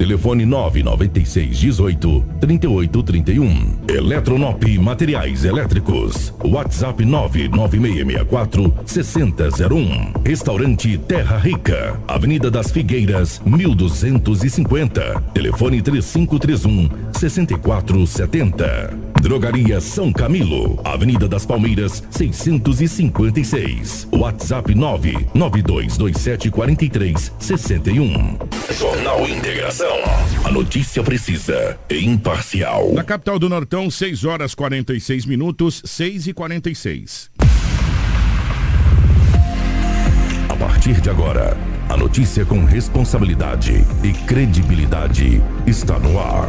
Telefone 996 18 38 31. Eletronop Materiais Elétricos. WhatsApp 99664 6001. Restaurante Terra Rica. Avenida das Figueiras, 1250. Telefone 3531 6470. Drogaria São Camilo, Avenida das Palmeiras, 656. WhatsApp 992274361. Jornal Integração. A notícia precisa e imparcial. Na capital do Nortão, 6 horas 46 minutos, 6 e 46. A partir de agora, a notícia com responsabilidade e credibilidade está no ar.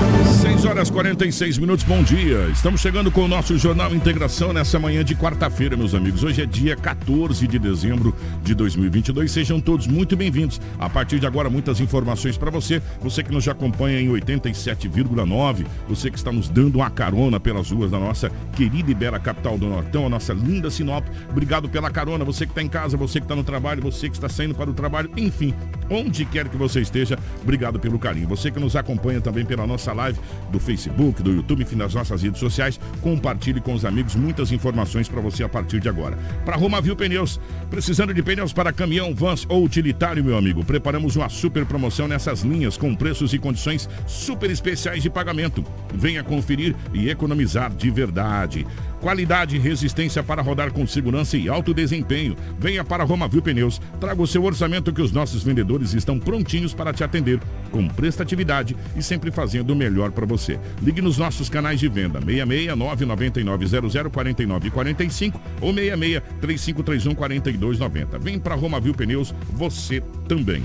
6 horas 46 minutos, bom dia. Estamos chegando com o nosso Jornal Integração nessa manhã de quarta-feira, meus amigos. Hoje é dia 14 de dezembro de 2022. Sejam todos muito bem-vindos. A partir de agora, muitas informações para você. Você que nos acompanha em 87,9. Você que está nos dando uma carona pelas ruas da nossa querida e bela capital do Nortão, a nossa linda Sinop. Obrigado pela carona. Você que está em casa, você que está no trabalho, você que está saindo para o trabalho, enfim, onde quer que você esteja, obrigado pelo carinho. Você que nos acompanha também pela nossa live do Facebook, do YouTube, enfim, nas nossas redes sociais. Compartilhe com os amigos muitas informações para você a partir de agora. Para Romavil Pneus, precisando de pneus para caminhão, vans ou utilitário, meu amigo, preparamos uma super promoção nessas linhas com preços e condições super especiais de pagamento. Venha conferir e economizar de verdade. Qualidade e resistência para rodar com segurança e alto desempenho. Venha para Romavil Pneus. Traga o seu orçamento que os nossos vendedores estão prontinhos para te atender com prestatividade e sempre fazendo o melhor para você. Ligue nos nossos canais de venda 66 999 00 49 45 ou 66 3531 4290. Vem para Romavil Pneus, você também.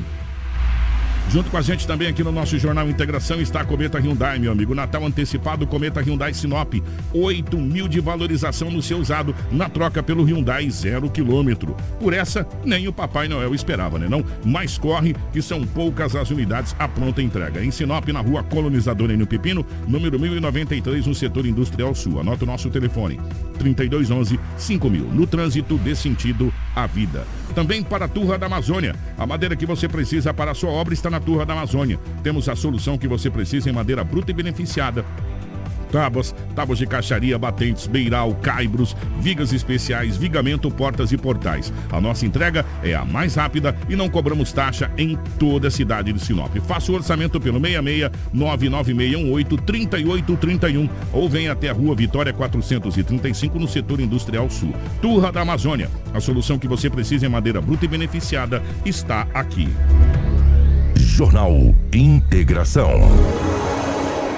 Junto com a gente também aqui no nosso Jornal Integração está a Cometa Hyundai, meu amigo. Natal antecipado, Cometa Hyundai Sinop. 8 mil de valorização no seu usado na troca pelo Hyundai zero quilômetro. Por essa, nem o Papai Noel esperava, né não? Mas corre que são poucas as unidades à pronta entrega. Em Sinop, na rua Colonizadora no Pepino, número 1093, no setor industrial sul. Anota o nosso telefone, 3211 5000. No trânsito, dê sentido à vida. Também para a Turra da Amazônia. A madeira que você precisa para a sua obra está na Turra da Amazônia. Temos a solução que você precisa em madeira bruta e beneficiada tábuas, tábuas de caixaria, batentes, beiral, caibros, vigas especiais, vigamento, portas e portais. A nossa entrega é a mais rápida e não cobramos taxa em toda a cidade de Sinop. Faça o orçamento pelo 66 99618 3831 ou venha até a rua Vitória 435 no setor industrial sul. Turra da Amazônia. A solução que você precisa em madeira bruta e beneficiada está aqui. Jornal Integração.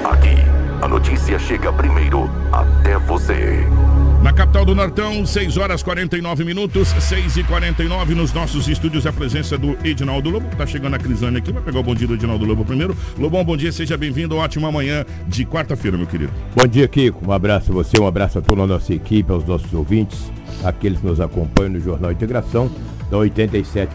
Aqui, a notícia chega primeiro até você. Na capital do Nortão, 6 horas 49 minutos, 6 e 49 nos nossos estúdios, a presença do Edinaldo Lobo. Tá chegando a Crisane aqui, vai pegar o bom dia do Edinaldo Lobo primeiro. Lobão, bom dia, seja bem-vindo. Ótima manhã de quarta-feira, meu querido. Bom dia, Kiko. Um abraço a você, um abraço a toda a nossa equipe, aos nossos ouvintes, aqueles que nos acompanham no Jornal Integração da 87.9.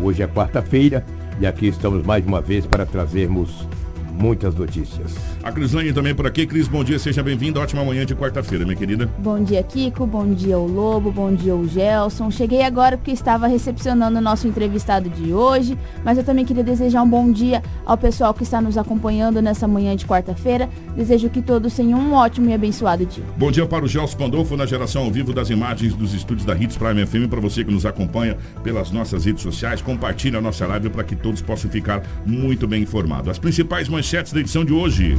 Hoje é quarta-feira e aqui estamos mais uma vez para trazermos muitas notícias. A Crislane também por aqui. Cris, bom dia, seja bem-vindo. Ótima manhã de quarta-feira, minha querida. Bom dia, Kiko. Bom dia, o Lobo. Bom dia, o Gelson. Cheguei agora porque estava recepcionando o nosso entrevistado de hoje, mas eu também queria desejar um bom dia ao pessoal que está nos acompanhando nessa manhã de quarta-feira. Desejo que todos tenham um ótimo e abençoado dia. Bom dia para o Gelson Pandolfo na geração ao vivo das imagens dos estúdios da Hits Prime FM. Para você que nos acompanha pelas nossas redes sociais, compartilhe a nossa live para que todos possam ficar muito bem informados. As principais manchetes da edição de hoje.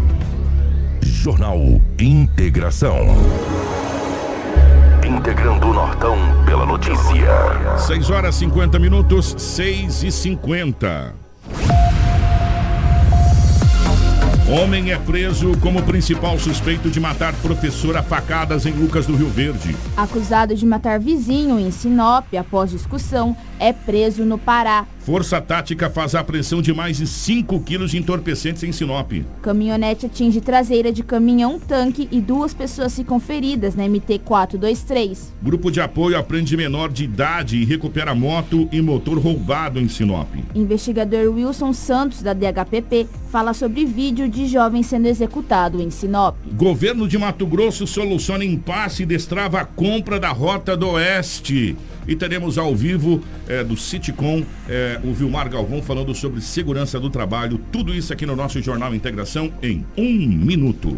Jornal Integração. integrando o Nortão pela notícia. 6 horas 50 minutos, 6 e 50. Homem é preso como principal suspeito de matar professora facadas em Lucas do Rio Verde. Acusado de matar vizinho em Sinop após discussão, é preso no Pará. Força Tática faz a apreensão de mais de 5 quilos de entorpecentes em Sinop. Caminhonete atinge traseira de caminhão tanque e duas pessoas ficam feridas na MT 423. Grupo de apoio aprende menor de idade e recupera moto e motor roubado em Sinop. Investigador Wilson Santos, da DHPP, fala sobre vídeo de jovem sendo executado em Sinop. Governo de Mato Grosso soluciona impasse e destrava a compra da Rota do Oeste. E teremos ao vivo é, do Citicom é, o Vilmar Galvão falando sobre segurança do trabalho. Tudo isso aqui no nosso Jornal Integração em um minuto.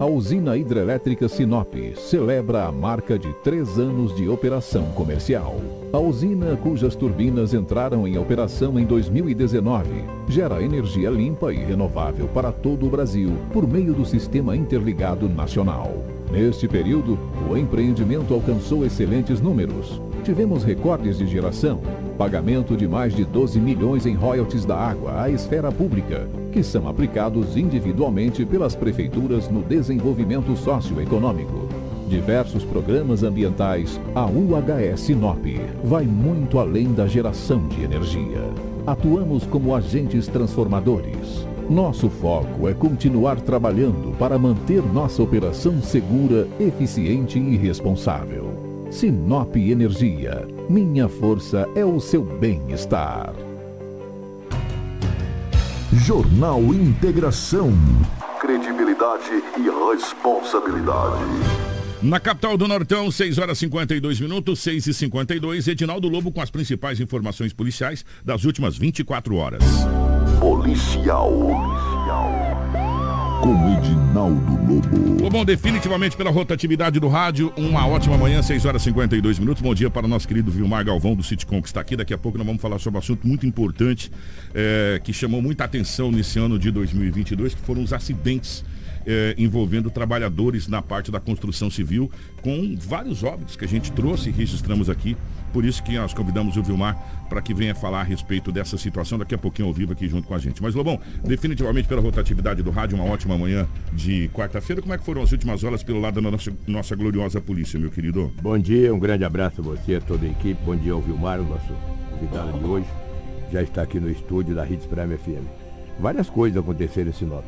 A usina hidrelétrica Sinop celebra a marca de três anos de operação comercial. A usina, cujas turbinas entraram em operação em 2019, gera energia limpa e renovável para todo o Brasil por meio do Sistema Interligado Nacional. Neste período, o empreendimento alcançou excelentes números. Tivemos recordes de geração, pagamento de mais de 12 milhões em royalties da água à esfera pública, que são aplicados individualmente pelas prefeituras no desenvolvimento socioeconômico. Diversos programas ambientais, a UHS Sinop vai muito além da geração de energia. Atuamos como agentes transformadores nosso foco é continuar trabalhando para manter nossa operação segura, eficiente e responsável. Sinop Energia. Minha força é o seu bem-estar. Jornal Integração. Credibilidade e responsabilidade. Na capital do Nortão, 6 horas 52 minutos, 6 e 52 Edinaldo Lobo com as principais informações policiais das últimas 24 horas. Policial. Com Edinaldo Lobo. Bom, definitivamente pela rotatividade do rádio, uma ótima manhã, 6 horas 52 minutos. Bom dia para o nosso querido Vilmar Galvão do Citicom, que está aqui. Daqui a pouco nós vamos falar sobre um assunto muito importante é, que chamou muita atenção nesse ano de 2022, que foram os acidentes é, envolvendo trabalhadores na parte da construção civil, com vários óbitos que a gente trouxe e registramos aqui por isso que nós convidamos o Vilmar para que venha falar a respeito dessa situação daqui a pouquinho ao vivo aqui junto com a gente. Mas, Lobão, definitivamente pela rotatividade do rádio, uma ótima manhã de quarta-feira. Como é que foram as últimas horas pelo lado da nossa, nossa gloriosa polícia, meu querido? Bom dia, um grande abraço a você, a toda a equipe. Bom dia ao Vilmar, o nosso convidado de hoje. Já está aqui no estúdio da Rede Prime FM. Várias coisas aconteceram em Sinop,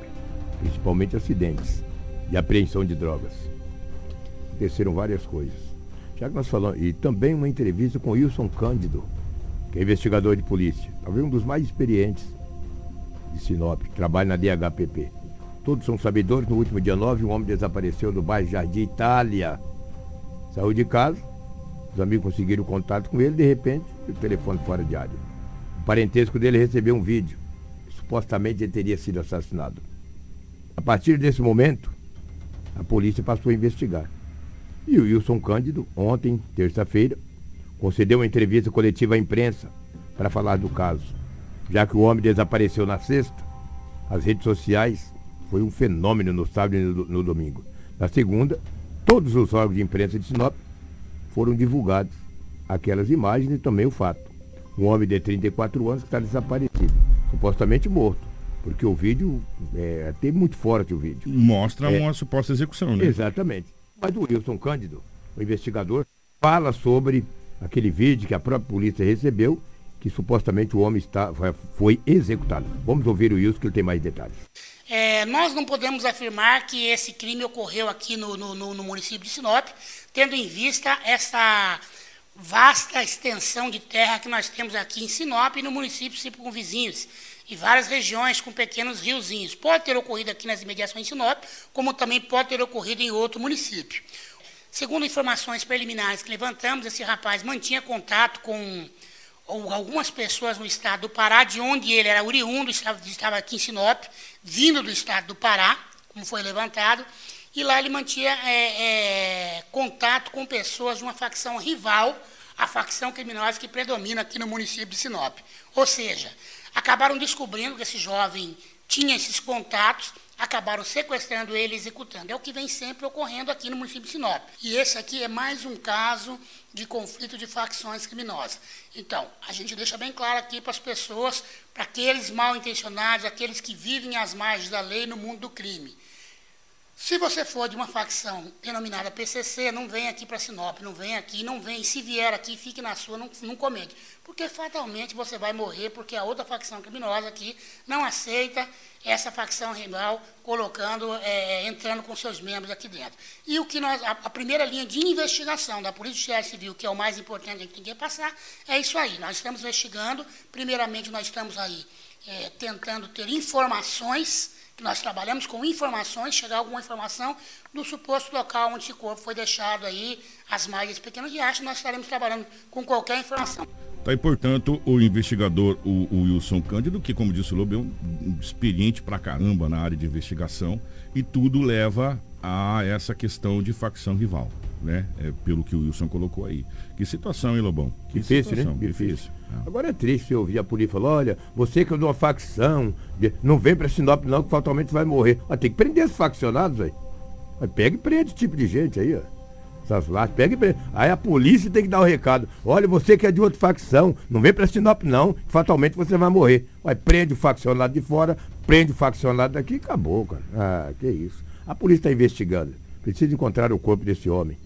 principalmente acidentes e apreensão de drogas. Aconteceram várias coisas. Já que nós falamos, e também uma entrevista com Wilson Cândido, que é investigador de polícia, talvez um dos mais experientes de Sinop, que trabalha na DHPP. Todos são sabedores, no último dia 9, um homem desapareceu no bairro Jardim Itália. Saiu de casa, os amigos conseguiram contato com ele, de repente, o telefone fora de área. O parentesco dele recebeu um vídeo. Supostamente ele teria sido assassinado. A partir desse momento, a polícia passou a investigar. E o Wilson Cândido, ontem, terça-feira, concedeu uma entrevista coletiva à imprensa para falar do caso. Já que o homem desapareceu na sexta, as redes sociais foi um fenômeno no sábado e no, no domingo. Na segunda, todos os órgãos de imprensa de Sinop foram divulgados aquelas imagens e também o fato. Um homem de 34 anos que está desaparecido, supostamente morto. Porque o vídeo é até muito forte o vídeo. Mostra é, uma suposta execução, né? Exatamente. Mas o Wilson Cândido, o investigador, fala sobre aquele vídeo que a própria polícia recebeu, que supostamente o homem está, foi executado. Vamos ouvir o Wilson, que ele tem mais detalhes. É, nós não podemos afirmar que esse crime ocorreu aqui no, no, no, município de Sinop, tendo em vista essa vasta extensão de terra que nós temos aqui em Sinop e no município circunvizinhos e várias regiões com pequenos riozinhos. Pode ter ocorrido aqui nas imediações de Sinop, como também pode ter ocorrido em outro município. Segundo informações preliminares que levantamos, esse rapaz mantinha contato com algumas pessoas no estado do Pará, de onde ele era oriundo, estava, estava aqui em Sinop, vindo do estado do Pará, como foi levantado, e lá ele mantinha é, é, contato com pessoas de uma facção rival à facção criminosa que predomina aqui no município de Sinop. Ou seja, acabaram descobrindo que esse jovem tinha esses contatos, acabaram sequestrando ele e executando. É o que vem sempre ocorrendo aqui no município de Sinop. E esse aqui é mais um caso de conflito de facções criminosas. Então, a gente deixa bem claro aqui para as pessoas, para aqueles mal intencionados, aqueles que vivem às margens da lei no mundo do crime. Se você for de uma facção denominada PCC, não vem aqui para Sinop, não vem aqui, não vem. Se vier aqui, fique na sua, não, não comente. Porque fatalmente você vai morrer, porque a outra facção criminosa aqui não aceita essa facção rival colocando, é, entrando com seus membros aqui dentro. E o que nós, a, a primeira linha de investigação da Polícia Civil, que é o mais importante que tem que passar, é isso aí. Nós estamos investigando, primeiramente nós estamos aí é, tentando ter informações nós trabalhamos com informações, chegar alguma informação do suposto local onde esse corpo foi deixado aí, as margens pequenas de arte, nós estaremos trabalhando com qualquer informação. Tá aí, portanto, o investigador, o, o Wilson Cândido, que, como disse o Lobo, é um experiente pra caramba na área de investigação, e tudo leva a essa questão de facção rival, né? É, pelo que o Wilson colocou aí. Que situação, hein, Lobão? Que difícil, situação, né? Difícil. difícil. Ah. Agora é triste ouvir a polícia falar, olha, você que é de uma facção, não vem para Sinop não, que fatalmente vai morrer. Mas tem que prender esses faccionados aí. Pega e prende esse tipo de gente aí, ó. Essas latas, pega e prende. Aí a polícia tem que dar o um recado. Olha, você que é de outra facção, não vem para Sinop não, que fatalmente você vai morrer. Vai, prende o faccionado de fora, prende o faccionado daqui e acabou, cara. Ah, que isso. A polícia está investigando. Precisa encontrar o corpo desse homem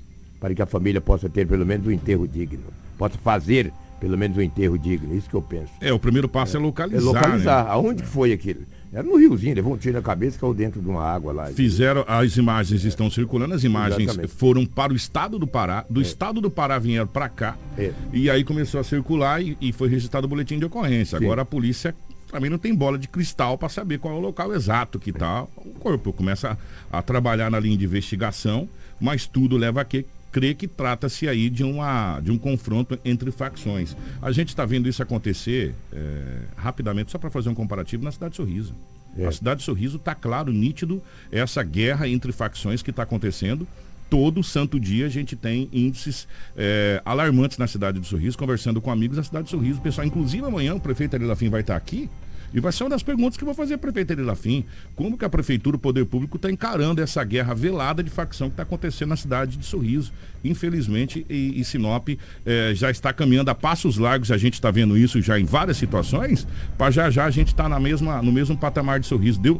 para que a família possa ter pelo menos um enterro digno. Possa fazer pelo menos um enterro digno. Isso que eu penso. É, o primeiro passo é, é localizar. É localizar. Né? Aonde que foi aquilo? Era no riozinho, levou um tiro na cabeça e caiu dentro de uma água lá. Fizeram, as imagens é. estão circulando, as imagens Exatamente. foram para o estado do Pará, do é. estado do Pará vieram para cá, é. e aí começou a circular e, e, foi registrado o boletim de ocorrência. Sim. Agora a polícia também não tem bola de cristal para saber qual é o local exato que está. O corpo começa a, a, trabalhar na linha de investigação, mas tudo leva a que crê que trata-se aí de, uma, de um confronto entre facções. A gente está vendo isso acontecer é, rapidamente, só para fazer um comparativo, na cidade de Sorriso. É. A cidade de Sorriso está claro, nítido, essa guerra entre facções que está acontecendo. Todo santo dia a gente tem índices é, alarmantes na cidade de Sorriso, conversando com amigos da cidade de Sorriso. Pessoal, inclusive amanhã o prefeito Arilafim vai estar tá aqui e vai ser uma das perguntas que eu vou fazer à prefeita Elafim. Como que a prefeitura, o poder público, está encarando essa guerra velada de facção que está acontecendo na cidade de Sorriso? Infelizmente, e, e Sinop eh, já está caminhando a passos largos, a gente está vendo isso já em várias situações, para já já a gente estar tá no mesmo patamar de Sorriso. Deus,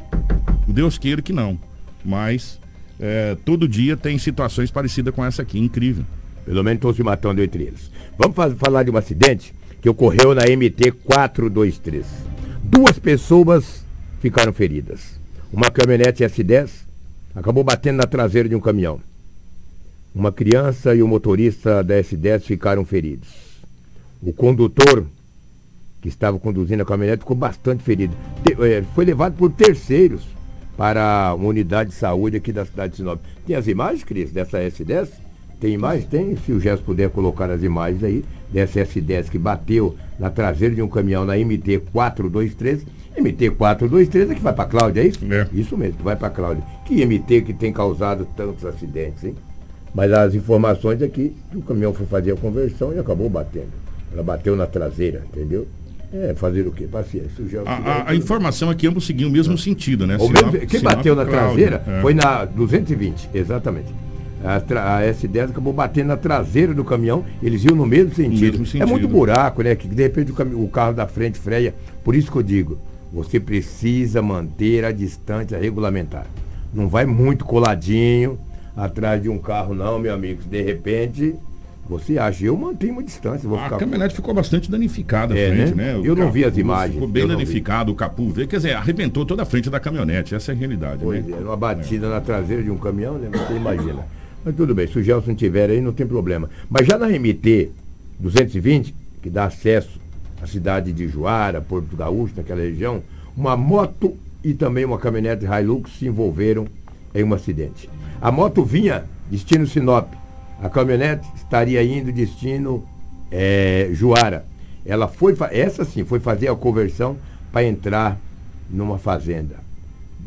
Deus queira que não. Mas eh, todo dia tem situações parecidas com essa aqui, incrível. Pelo menos estão se matando entre eles. Vamos falar de um acidente que ocorreu na MT 423. Duas pessoas ficaram feridas. Uma caminhonete S10 acabou batendo na traseira de um caminhão. Uma criança e o motorista da S10 ficaram feridos. O condutor que estava conduzindo a caminhonete ficou bastante ferido. Eh, foi levado por terceiros para uma unidade de saúde aqui da cidade de Sinop. Tem as imagens, Cris, dessa S10? Tem imagens? Tem. Se o Gesso puder colocar as imagens aí, dessa S10 que bateu na traseira de um caminhão na MT-423. MT-423 é que vai para Cláudia, é isso? É. Isso mesmo, que vai para Cláudia. Que MT que tem causado tantos acidentes, hein? Mas as informações aqui é que o caminhão foi fazer a conversão e acabou batendo. Ela bateu na traseira, entendeu? É, fazer o quê? Paciência. A, a, a, informação aqui ambos seguiam o mesmo é. sentido, né? Mesmo, quem bateu na traseira é. foi na 220, exatamente. A, a, S10 acabou batendo na traseira do caminhão, eles iam no mesmo sentido. mesmo sentido. É muito buraco, né? Que de repente o, o, carro da frente freia. Por isso que eu digo, você precisa manter a distância regulamentar. Não vai muito coladinho atrás de um carro, não, meu amigo. De repente, você acha, eu mantenho uma distância. A ficar... caminhonete ficou bastante danificada é, frente, né? né? Eu não vi as imagens. Ficou bem danificado, o capô veio, quer dizer, arrebentou toda a frente da caminhonete, essa é a realidade. Pois né? é, uma batida é. na traseira de um caminhão, né? Você imagina. Mas tudo bem, se o Gelson tiver aí, não tem problema. Mas já na MT 220, que dá acesso à cidade de Juara, Porto Gaúcho, naquela região, uma moto e também uma caminhonete Hilux se envolveram em um acidente. A moto vinha destino Sinop. A caminhonete estaria indo destino é, Juara. Ela foi, essa sim, foi fazer a conversão para entrar numa fazenda.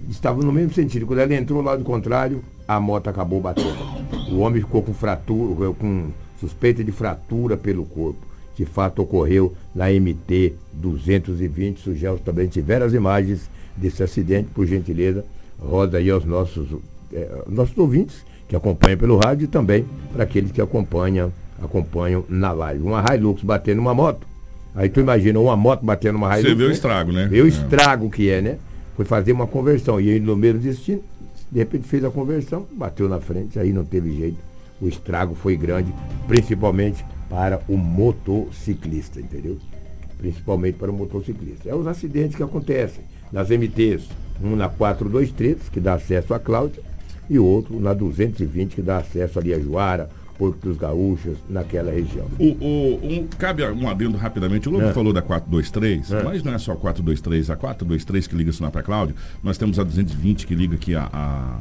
Estava no mesmo sentido. Quando ela entrou lá do contrário, a moto acabou batendo. O homem ficou com fratura, com suspeita de fratura pelo corpo. De fato ocorreu na MT 220. Se o Gelson também tiver as imagens desse acidente, por gentileza, roda aí aos nossos, é, nossos ouvintes que acompanham pelo rádio e também para aqueles que acompanham, acompanham na live. Uma Hilux batendo uma moto. Aí tu imagina uma moto batendo uma Hilux. Você vê o né? estrago, né? Vê o É. estrago que é, né? Foi fazer uma conversão. E ele no mesmo destino, de repente fez a conversão, bateu na frente, aí não teve jeito. O estrago foi grande, principalmente para o motociclista, entendeu? Principalmente para o motociclista. É os acidentes que acontecem nas MTs. Um na 423, que dá acesso a Cláudia, e outro na 220, que dá acesso ali a Juara, Porto dos Gaúchos, naquela região. O, o- um, cabe um adendo rapidamente. O Lobo É. falou da 423, É. mas não é só a 423. A 423 que liga Sinop a Cláudio, nós temos a 220 que liga aqui a, a,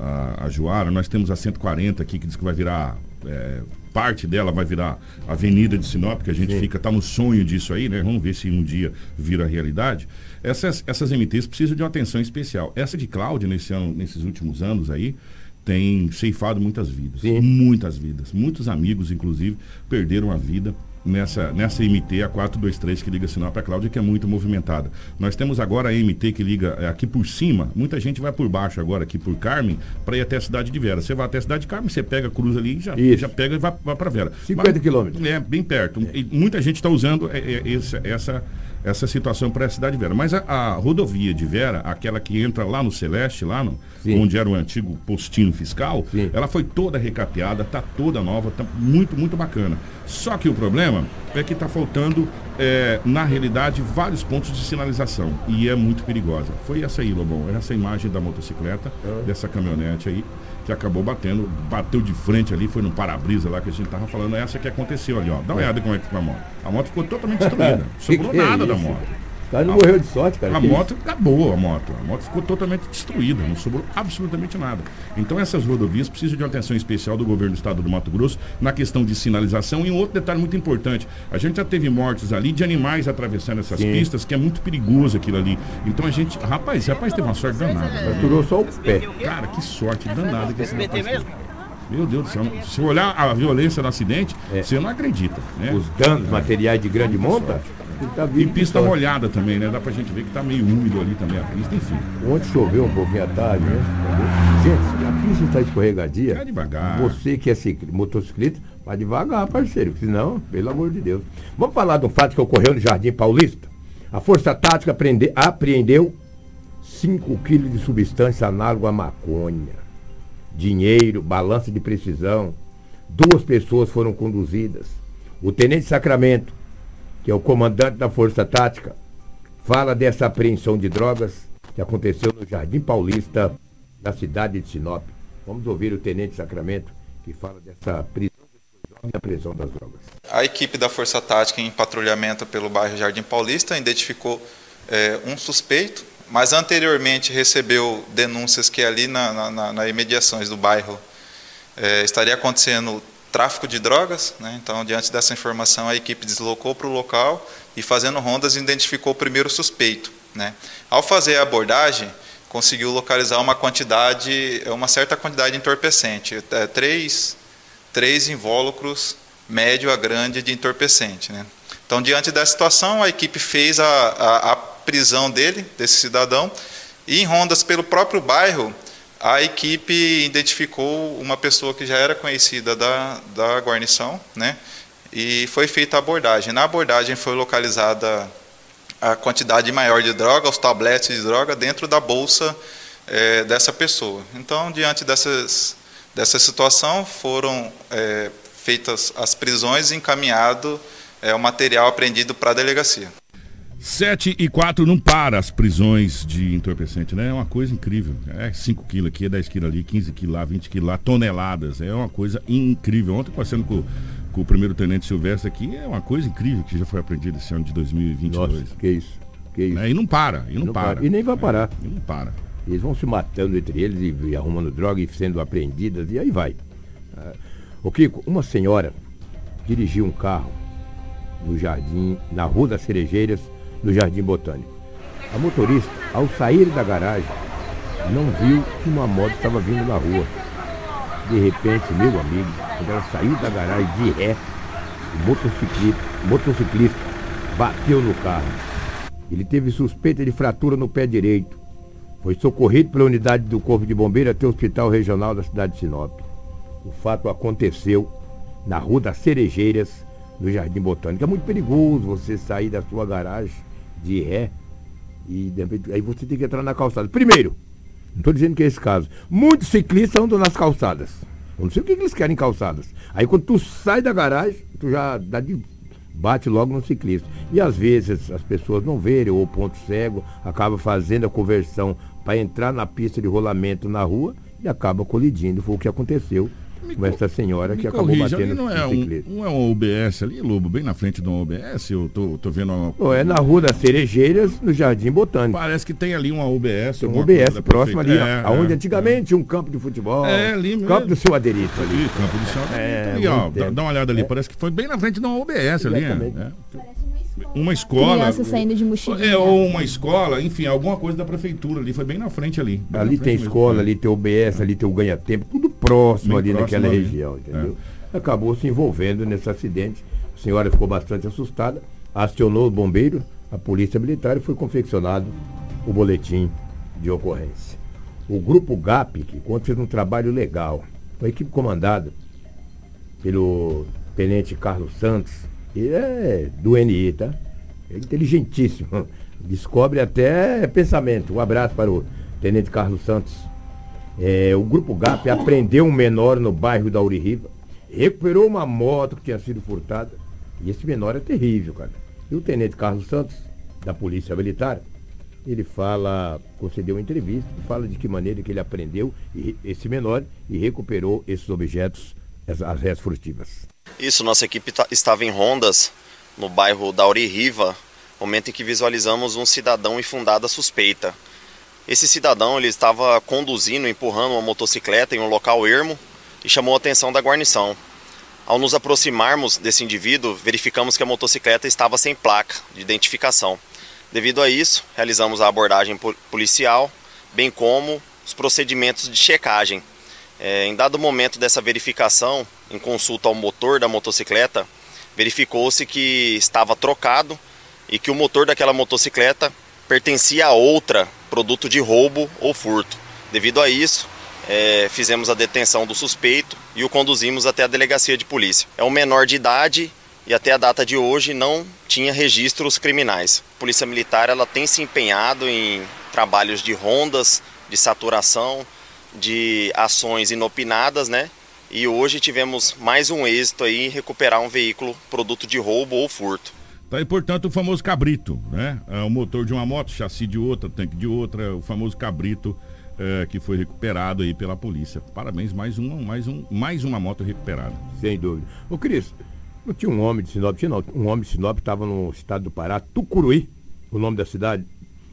a, a Juara, nós temos a 140 aqui que diz que vai virar. é, parte dela vai virar Avenida de Sinop, que a gente fica, tá no sonho disso aí, né? Vamos ver se um dia vira realidade. Essas, essas MTs precisam de uma atenção especial. Essa de Cláudia, nesse ano, nesses últimos anos aí, tem ceifado muitas vidas. Sim. Muitas vidas. Muitos amigos, inclusive, perderam a vida nessa, nessa MT, a 423, que liga Sinop a Cláudia, que é muito movimentada. Nós temos agora a MT que liga é, aqui por cima, muita gente vai por baixo agora, aqui por Carmen, para ir até a cidade de Vera. Você vai até a cidade de Carmen, você pega, cruza ali e já, Isso. já pega e vai, vai para Vera. 50 Mas- quilômetros. É, bem perto. E muita gente está usando é, é, essa, essa, essa situação para a cidade de Vera. Mas a, a rodovia de Vera, aquela que entra lá no Celeste, lá no, Sim. onde era o antigo postinho fiscal, Sim. ela foi toda recapeada, tá toda nova, tá muito, muito bacana. Só que o problema é que está faltando, é, na realidade, vários pontos de sinalização. E é muito perigosa. Foi essa aí, Lobão, essa imagem da motocicleta, dessa caminhonete aí, que acabou batendo, bateu de frente ali, foi no para-brisa lá que a gente tava falando, essa que aconteceu ali, ó. Dá uma olhada como é que ficou a moto. A moto ficou totalmente destruída. Sobrou é nada da isso, moto. O cara não A- morreu de sorte, cara. A Que moto acabou, a moto. A moto ficou totalmente destruída, não sobrou absolutamente nada. Então essas rodovias precisam de uma atenção especial do governo do estado do Mato Grosso na questão de sinalização. E um outro detalhe muito importante, a gente já teve mortes ali de animais atravessando essas Sim. pistas, que é muito perigoso aquilo ali. Então a gente, rapaz, esse rapaz teve uma sorte danada. né? Durou só o pé. Cara, que sorte danada que esse rapaz teve. Meu Deus do céu, se olhar a violência do acidente, É. você não acredita, né? Os danos materiais de grande monta, tá E pista molhada também, né? Dá pra gente ver que tá meio úmido ali também a pista, enfim. Ontem choveu um pouquinho à tarde, né? Gente, a pista está escorregadia. Vai devagar. Você que é cicli- motociclista, vai devagar, parceiro. Senão, pelo amor de Deus. Vamos falar de um fato que ocorreu no Jardim Paulista. A Força Tática apreendeu 5 quilos de substância análoga à maconha. Dinheiro, balança de precisão. Duas pessoas foram conduzidas. O Tenente Sacramento, que é o comandante da Força Tática, fala dessa apreensão de drogas que aconteceu no Jardim Paulista, na cidade de Sinop. Vamos ouvir o Tenente Sacramento, que fala dessa prisão e a prisão das drogas. A equipe da Força Tática em patrulhamento pelo bairro Jardim Paulista identificou eh, um suspeito, mas anteriormente recebeu denúncias que ali na, na, na, imediações do bairro eh, estaria acontecendo tráfico de drogas. Né? Então, diante dessa informação, a equipe deslocou para o local e, fazendo rondas, identificou o primeiro suspeito. Né? Ao fazer a abordagem, conseguiu localizar uma quantidade, uma certa quantidade de entorpecente, eh, três três invólucros médio a grande de entorpecente. Né? Então, diante dessa situação, a equipe fez a, a, a prisão dele, desse cidadão, e em rondas pelo próprio bairro, a equipe identificou uma pessoa que já era conhecida da, da guarnição, né? e foi feita a abordagem. Na abordagem foi localizada a quantidade maior de droga, os tabletes de droga, dentro da bolsa eh, dessa pessoa. Então, diante dessas dessa situação foram é, feitas as prisões e encaminhado é, o material apreendido para a delegacia. 7 e 4 não para as prisões de entorpecente, né? É uma coisa incrível. É 5 quilos aqui, é 10 quilos ali, 15 quilos lá, 20 quilos lá, toneladas. É uma coisa incrível. Ontem, passando com, com o primeiro tenente Silvestre aqui, é uma coisa incrível que já foi aprendida esse ano de 2022. Nossa, que isso. Que isso. Né? E não para, e não, Não para. para. E nem vai parar. E não para. Eles vão se matando entre eles e, e arrumando droga e sendo apreendidas, e aí vai. Ah, Ô Kiko, uma senhora dirigiu um carro no jardim, na Rua das Cerejeiras, no Jardim Botânico. A motorista, ao sair da garagem, não viu que uma moto estava vindo na rua. De repente, meu amigo, quando ela saiu da garagem de ré, o motociclista, motociclista bateu no carro. Ele teve suspeita de fratura no pé direito. foi socorrido pela unidade do Corpo de Bombeiro até o Hospital Regional da cidade de Sinop. O fato aconteceu na Rua das Cerejeiras, no Jardim Botânico. É muito perigoso você sair da sua garagem de ré e aí você tem que entrar na calçada. Primeiro, não estou dizendo que é esse caso, muitos ciclistas andam nas calçadas. Eu não sei o que, eles querem em calçadas. Aí quando tu sai da garagem, tu já dá de bate logo no ciclista. E às vezes as pessoas não verem, ou ponto cego, acaba fazendo a conversão para entrar na pista de rolamento na rua e acaba colidindo. Foi o que aconteceu me com essa senhora que acabou corrija, batendo não é um, não é um OBS ali, Lobo, bem na frente de um OBS? Eu tô, tô vendo uma... Pô, é na Rua das Cerejeiras, no Jardim Botânico. Parece que tem ali uma OBS. Tem um OBS próximo ali, é, aonde é, antigamente tinha um campo de futebol. É, ali mesmo. Campo do seu Aderito ali. campo do seu Aderito. É, ali, ó, dá, dá, uma olhada ali, é. parece que foi bem na frente de uma OBS Exatamente. ali. É uma escola. Criança saindo de mochila. É, ou uma escola, enfim, alguma coisa da prefeitura ali. Foi bem na frente ali. Ali tem escola, mesmo. ali tem OBS, ali tem o ganha-tempo, tudo próximo bem ali próximo naquela ali. região, entendeu? É. Acabou se envolvendo nesse acidente. A senhora ficou bastante assustada, acionou o bombeiro, a polícia militar e foi confeccionado o boletim de ocorrência. O grupo GAP, que conta fez um trabalho legal, uma equipe comandada pelo tenente Carlos Santos, ele é do NI, tá? É inteligentíssimo. Descobre até pensamento. Um abraço para o Tenente Carlos Santos. É, o Grupo GAP apreendeu um menor no bairro da Uririva, recuperou uma moto que tinha sido furtada. E esse menor é terrível, cara. E o Tenente Carlos Santos, da Polícia Militar, ele fala, concedeu uma entrevista, fala de que maneira que ele aprendeu esse menor e recuperou esses objetos, as, as furtivas. Isso, nossa equipe estava em rondas no bairro da Riva, momento em que visualizamos um cidadão infundada suspeita. Esse cidadão ele estava conduzindo, empurrando uma motocicleta em um local ermo e chamou a atenção da guarnição. Ao nos aproximarmos desse indivíduo, verificamos que a motocicleta estava sem placa de identificação. Devido a isso, realizamos a abordagem policial, bem como os procedimentos de checagem. É, em dado momento dessa verificação, em consulta ao motor da motocicleta, verificou-se que estava trocado e que o motor daquela motocicleta pertencia a outra, produto de roubo ou furto. Devido a isso, é, fizemos a detenção do suspeito e o conduzimos até a delegacia de polícia. É um menor de idade e até a data de hoje não tinha registros criminais. A Polícia Militar ela tem se empenhado em trabalhos de rondas, de saturação, de ações inopinadas, né? E hoje tivemos mais um êxito aí em recuperar um veículo produto de roubo ou furto. Tá aí, portanto, o famoso cabrito, né? É o motor de uma moto, chassi de outra, tanque de outra, o famoso cabrito é, que foi recuperado aí pela polícia. Parabéns, mais uma, mais um, mais uma moto recuperada. Sem dúvida. Ô, Cris, não tinha um homem de Sinop, tinha não, um homem de Sinop estava no estado do Pará, Tucuruí, o nome da cidade,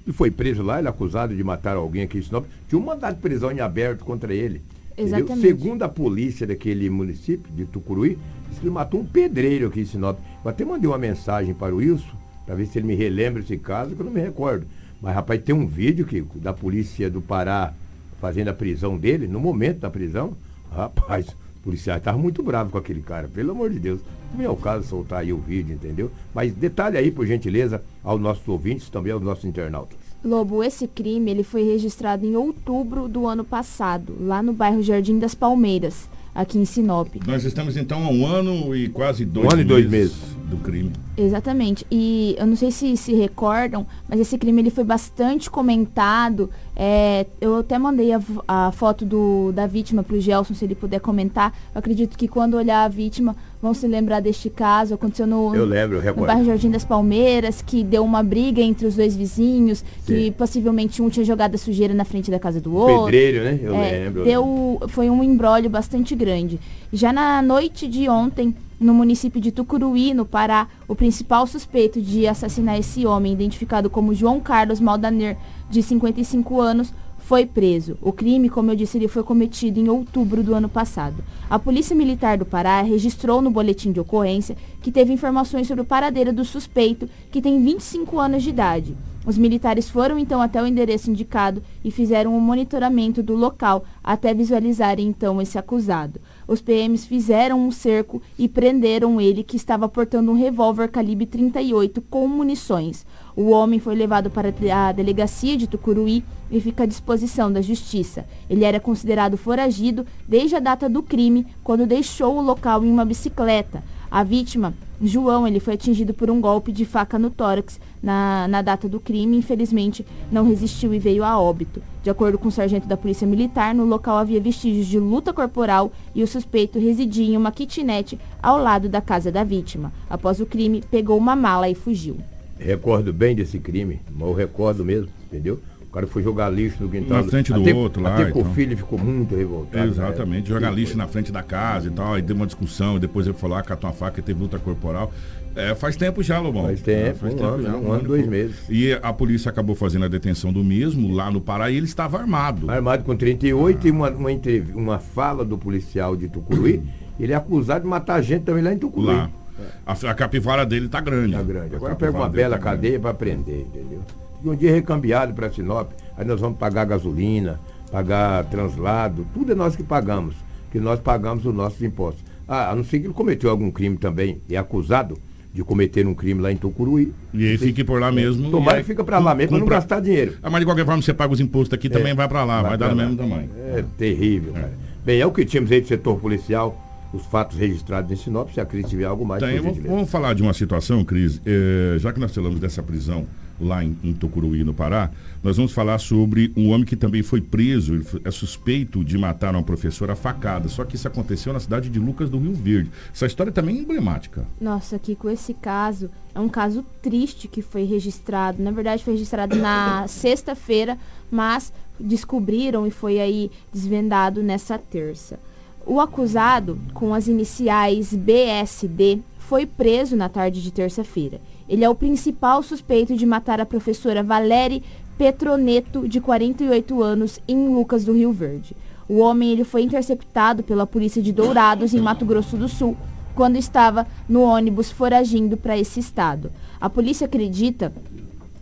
e foi preso lá, ele acusado de matar alguém aqui em Sinop. Tinha um mandado de prisão em aberto contra ele. Exatamente. Segundo a polícia daquele município, de Tucuruí, disse que ele matou um pedreiro aqui em Sinop. Eu até mandei uma mensagem para o Wilson, para ver se ele me relembra esse caso, que eu não me recordo. Mas, rapaz, tem um vídeo que, da polícia do Pará fazendo a prisão dele, no momento da prisão. Rapaz, os policiais estavam muito bravos com aquele cara, pelo amor de Deus. Não é o caso soltar aí o vídeo, entendeu? Mas detalhe aí, por gentileza, aos nossos ouvintes, também aos nossos internautas. Lobo, esse crime ele foi registrado em outubro do ano passado, lá no bairro Jardim das Palmeiras, aqui em Sinop. Nós estamos então há um ano e quase dois um ano meses. e dois meses do crime. Exatamente. E eu não sei se se recordam, mas esse crime ele foi bastante comentado. É, eu até mandei a, a foto do, da vítima para o Gelson, se ele puder comentar. Eu acredito que quando olhar a vítima, vão se lembrar deste caso. Aconteceu no, eu lembro, eu no bairro Jardim das Palmeiras, que deu uma briga entre os dois vizinhos, Sim. que possivelmente um tinha jogado a sujeira na frente da casa do outro. Pedreiro, né? Eu é, lembro. Deu, foi um embrólio bastante grande. Já na noite de ontem, no município de Tucuruí, no Pará, o principal suspeito de assassinar esse homem, identificado como João Carlos Maldaner, de 55 anos, foi preso. O crime, como eu disse, ele foi cometido em outubro do ano passado. A Polícia Militar do Pará registrou no boletim de ocorrência que teve informações sobre o paradeiro do suspeito, que tem 25 anos de idade. Os militares foram então até o endereço indicado e fizeram um monitoramento do local até visualizarem então esse acusado. Os PMs fizeram um cerco e prenderam ele, que estava portando um revólver calibre 38 com munições. O homem foi levado para a delegacia de Tucuruí e fica à disposição da justiça. Ele era considerado foragido desde a data do crime, quando deixou o local em uma bicicleta. A vítima, João, ele foi atingido por um golpe de faca no tórax na, na data do crime. Infelizmente, não resistiu e veio a óbito. De acordo com o sargento da Polícia Militar, no local havia vestígios de luta corporal e o suspeito residia em uma kitnet ao lado da casa da vítima. Após o crime, pegou uma mala e fugiu. Recordo bem desse crime, eu recordo mesmo, entendeu? Cara foi jogar lixo no quintal. Na frente do até, outro lá. Até que o então. filho ficou muito revoltado. Exatamente, né? jogar Que lixo coisa. na frente da casa e tal, aí deu uma discussão, e depois ele falou, ah, catou uma faca, teve luta corporal. É, faz tempo já, Lobão. Faz tempo, É, faz um tempo ano, já, um ano, dois e meses. E a polícia acabou fazendo a detenção do mesmo lá no Pará e ele estava armado. Armado com 38 e uma, uma, uma fala do policial de Tucuruí, ele é acusado de matar gente também lá em Tucuruí. Lá. A, a capivara dele tá grande. Tá grande. Agora pega uma bela tá cadeia para prender, entendeu? E um dia recambiado para Sinop, aí nós vamos pagar gasolina, pagar translado, tudo é nós que pagamos, que nós pagamos os nossos impostos. Ah, a não ser que ele cometeu algum crime também, é acusado de cometer um crime lá em Tucuruí. E aí fique por lá mesmo. Tomara e aí que fica para lá mesmo para não gastar dinheiro. Ah, mas de qualquer forma, você paga os impostos aqui, também vai pra lá, vai, dar pra no mesmo tamanho. É terrível, cara. Bem, é o que tínhamos aí do setor policial, os fatos registrados em Sinop, se a Cris tiver algo mais, Tem, por vamos, vamos falar de uma situação, Cris. É, já que nós falamos dessa prisão lá em, em Tucuruí, no Pará, nós vamos falar sobre um homem que também foi preso, ele é suspeito de matar uma professora facada. Só que isso aconteceu na cidade de Lucas do Rio Verde. Essa história também é emblemática. Nossa, Kiko, esse caso é um caso triste que foi registrado. Na verdade, foi registrado na sexta-feira, mas descobriram e foi aí desvendado nessa terça. O acusado, com as iniciais BSD, foi preso na tarde de terça-feira. Ele é o principal suspeito de matar a professora Valérie Petroneto, de 48 anos, em Lucas do Rio Verde. O homem ele foi interceptado pela polícia de Dourados, em Mato Grosso do Sul, quando estava no ônibus foragindo para esse estado. A polícia acredita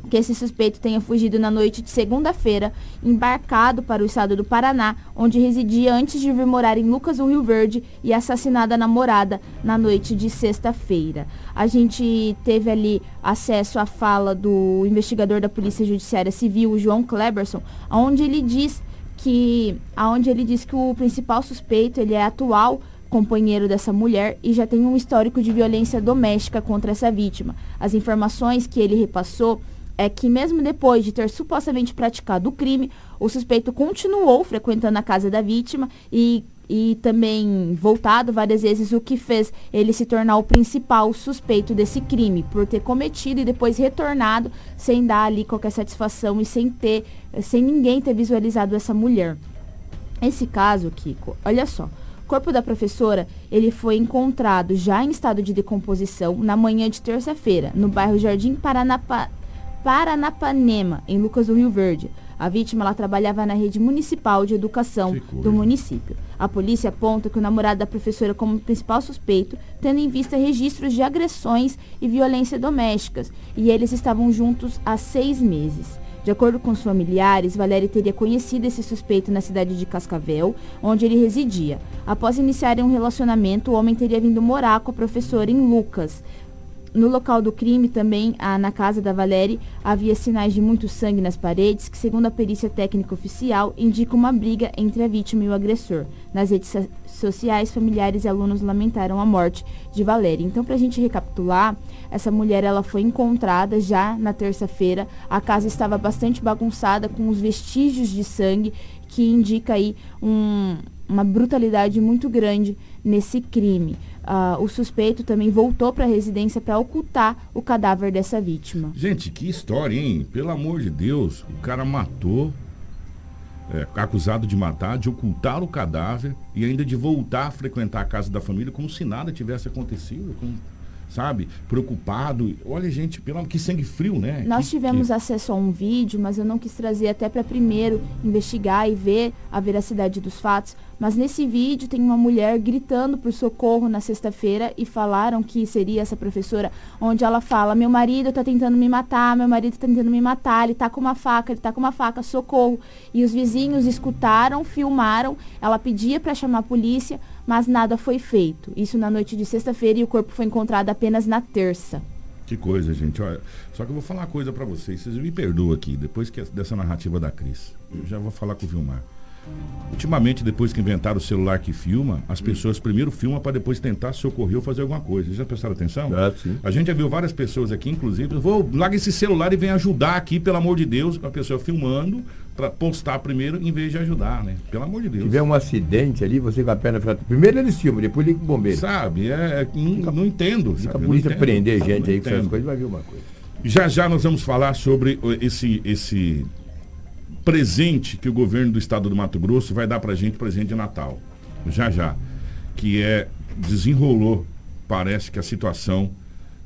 que esse suspeito tenha fugido na noite de segunda-feira, embarcado para o estado do Paraná, onde residia antes de vir morar em Lucas do Rio Verde e assassinada a namorada na noite de sexta-feira. A gente teve ali acesso à fala do investigador da Polícia Judiciária Civil, João Kleberson, onde ele diz que aonde ele diz que o principal suspeito ele é atual companheiro dessa mulher e já tem um histórico de violência doméstica contra essa vítima. As informações que ele repassou é que mesmo depois de ter supostamente praticado o crime, o suspeito continuou frequentando a casa da vítima e, e também voltado várias vezes, o que fez ele se tornar o principal suspeito desse crime, por ter cometido e depois retornado sem dar ali qualquer satisfação e sem ter, sem ninguém ter visualizado essa mulher. Esse caso, Kiko, olha só. O corpo da professora, ele foi encontrado já em estado de decomposição na manhã de terça-feira, no bairro Jardim Paranapa, Paranapanema, em Lucas do Rio Verde. A vítima ela trabalhava na rede municipal de educação do município. A polícia aponta que o namorado da professora como principal suspeito, tendo em vista registros de agressões e violência domésticas, e eles estavam juntos há seis meses. De acordo com os familiares, Valéria teria conhecido esse suspeito na cidade de Cascavel, onde ele residia. Após iniciarem um relacionamento, o homem teria vindo morar com a professora em Lucas. No local do crime, também ah, na casa da Valéria, havia sinais de muito sangue nas paredes, que, segundo a perícia técnica oficial, indica uma briga entre a vítima e o agressor. Nas redes so- sociais, familiares e alunos lamentaram a morte de Valéria. Então, para a gente recapitular, essa mulher ela foi encontrada já na terça-feira. A casa estava bastante bagunçada, com os vestígios de sangue, que indica aí um- uma brutalidade muito grande nesse crime. Ah, o suspeito também voltou para a residência para ocultar o cadáver dessa vítima. Gente, que história, hein? Pelo amor de Deus, o cara matou, é, acusado de matar, de ocultar o cadáver e ainda de voltar a frequentar a casa da família como se nada tivesse acontecido, com- sabe? Preocupado. Olha, gente, pelo amor, que sangue frio, né? Nós Que- tivemos que- acesso a um vídeo, mas eu não quis trazer até para primeiro investigar e ver a veracidade dos fatos. Mas nesse vídeo tem uma mulher gritando por socorro na sexta-feira e falaram que seria essa professora, onde ela fala: Meu marido tá tentando me matar, meu marido tá tentando me matar, ele tá com uma faca, ele tá com uma faca, socorro. E os vizinhos escutaram, filmaram, ela pedia para chamar a polícia, mas nada foi feito. Isso na noite de sexta-feira e o corpo foi encontrado apenas na terça. Que coisa, gente. Olha, só que eu vou falar uma coisa para vocês. Vocês me perdoam aqui, depois que dessa narrativa da Cris. Eu já vou falar com o Vilmar. Ultimamente, depois que inventaram o celular que filma, as pessoas primeiro filmam para depois tentar socorrer ou fazer alguma coisa. Já prestaram atenção? Sim. A gente já viu várias pessoas aqui, inclusive, vou larga esse celular e vem ajudar aqui, pelo amor de Deus, a pessoa filmando para postar primeiro em vez de ajudar, né? Pelo amor de Se Deus. tiver um acidente ali, você com a perna fratura. Primeiro eles filmam, depois liga o bombeiro. Sabe? É, é, não, não entendo. Se a polícia entendo. prender Não gente aí com essas coisas, vai ver uma coisa. Já já nós vamos falar sobre esse, esse presente que o governo do estado do Mato Grosso vai dar pra gente, presente de Natal. Já já. Que é, desenrolou, parece que a situação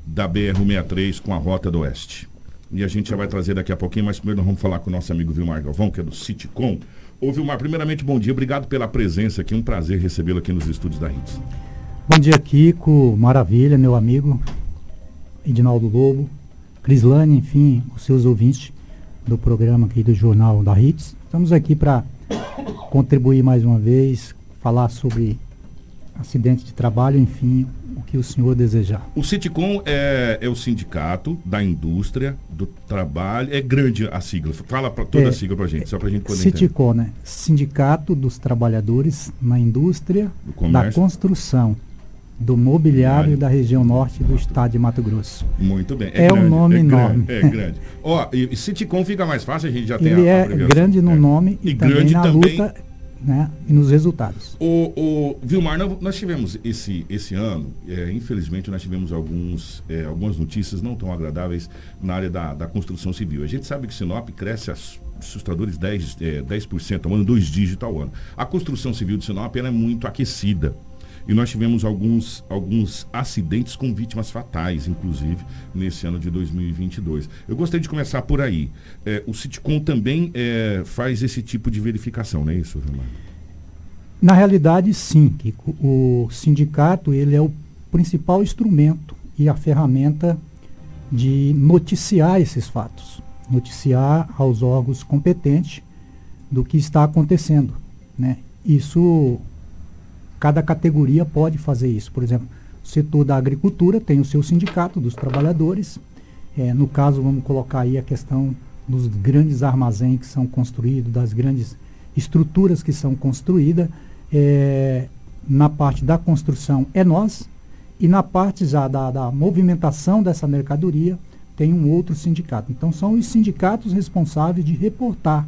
da BR-163 com a Rota do Oeste. E a gente já vai trazer daqui a pouquinho, mas primeiro nós vamos falar com o nosso amigo Vilmar Galvão, que é do Citicom. Ô Vilmar, primeiramente, bom dia, obrigado pela presença aqui, um prazer recebê-lo aqui nos estúdios da RITS. Bom dia, Kiko. Maravilha, meu amigo. Edinaldo Lobo. Crislane, enfim, os seus ouvintes do programa aqui do Jornal da Hits. Estamos aqui para contribuir mais uma vez, falar sobre acidente de trabalho, enfim, o que o senhor desejar. O Citicom é, é o sindicato da indústria, do trabalho. É grande a sigla. Fala pra, toda É, a sigla pra gente, só pra gente poder entender. Citicom, né? Sindicato dos Trabalhadores na Indústria da. Construção, do mobiliário da região norte do estado de Mato Grosso. Muito bem. É um nome é grande, enorme. É grande. Ó, e, e Citicom fica mais fácil, a gente já tem Ele a, a é grande no É. nome e, E também grande na também- luta né, e nos resultados. O, o Vilmar, nós, tivemos esse, esse ano, é, infelizmente, nós tivemos alguns, é, algumas notícias não tão agradáveis na área da, da construção civil. A gente sabe que Sinop cresce ass- assustadores 10%, é, 10% ao ano, dois dígitos ao ano. A construção civil de Sinop é muito aquecida. E nós tivemos alguns, alguns acidentes com vítimas fatais, inclusive, nesse ano de 2022. Eu gostaria de começar por aí. É, o Citicom também é, faz esse tipo de verificação, não é isso, Vilmar? Na realidade, sim, Kiko, o sindicato ele é o principal instrumento e a ferramenta de noticiar esses fatos, noticiar aos órgãos competentes do que está acontecendo, né? Isso cada categoria pode fazer isso. Por exemplo, o setor da agricultura tem o seu sindicato dos trabalhadores. É, no caso, vamos colocar aí a questão dos grandes armazéns que são construídos, das grandes estruturas que são construídas. É, na parte da construção é nós, e na parte já da, da movimentação dessa mercadoria tem um outro sindicato. Então são os sindicatos responsáveis de reportar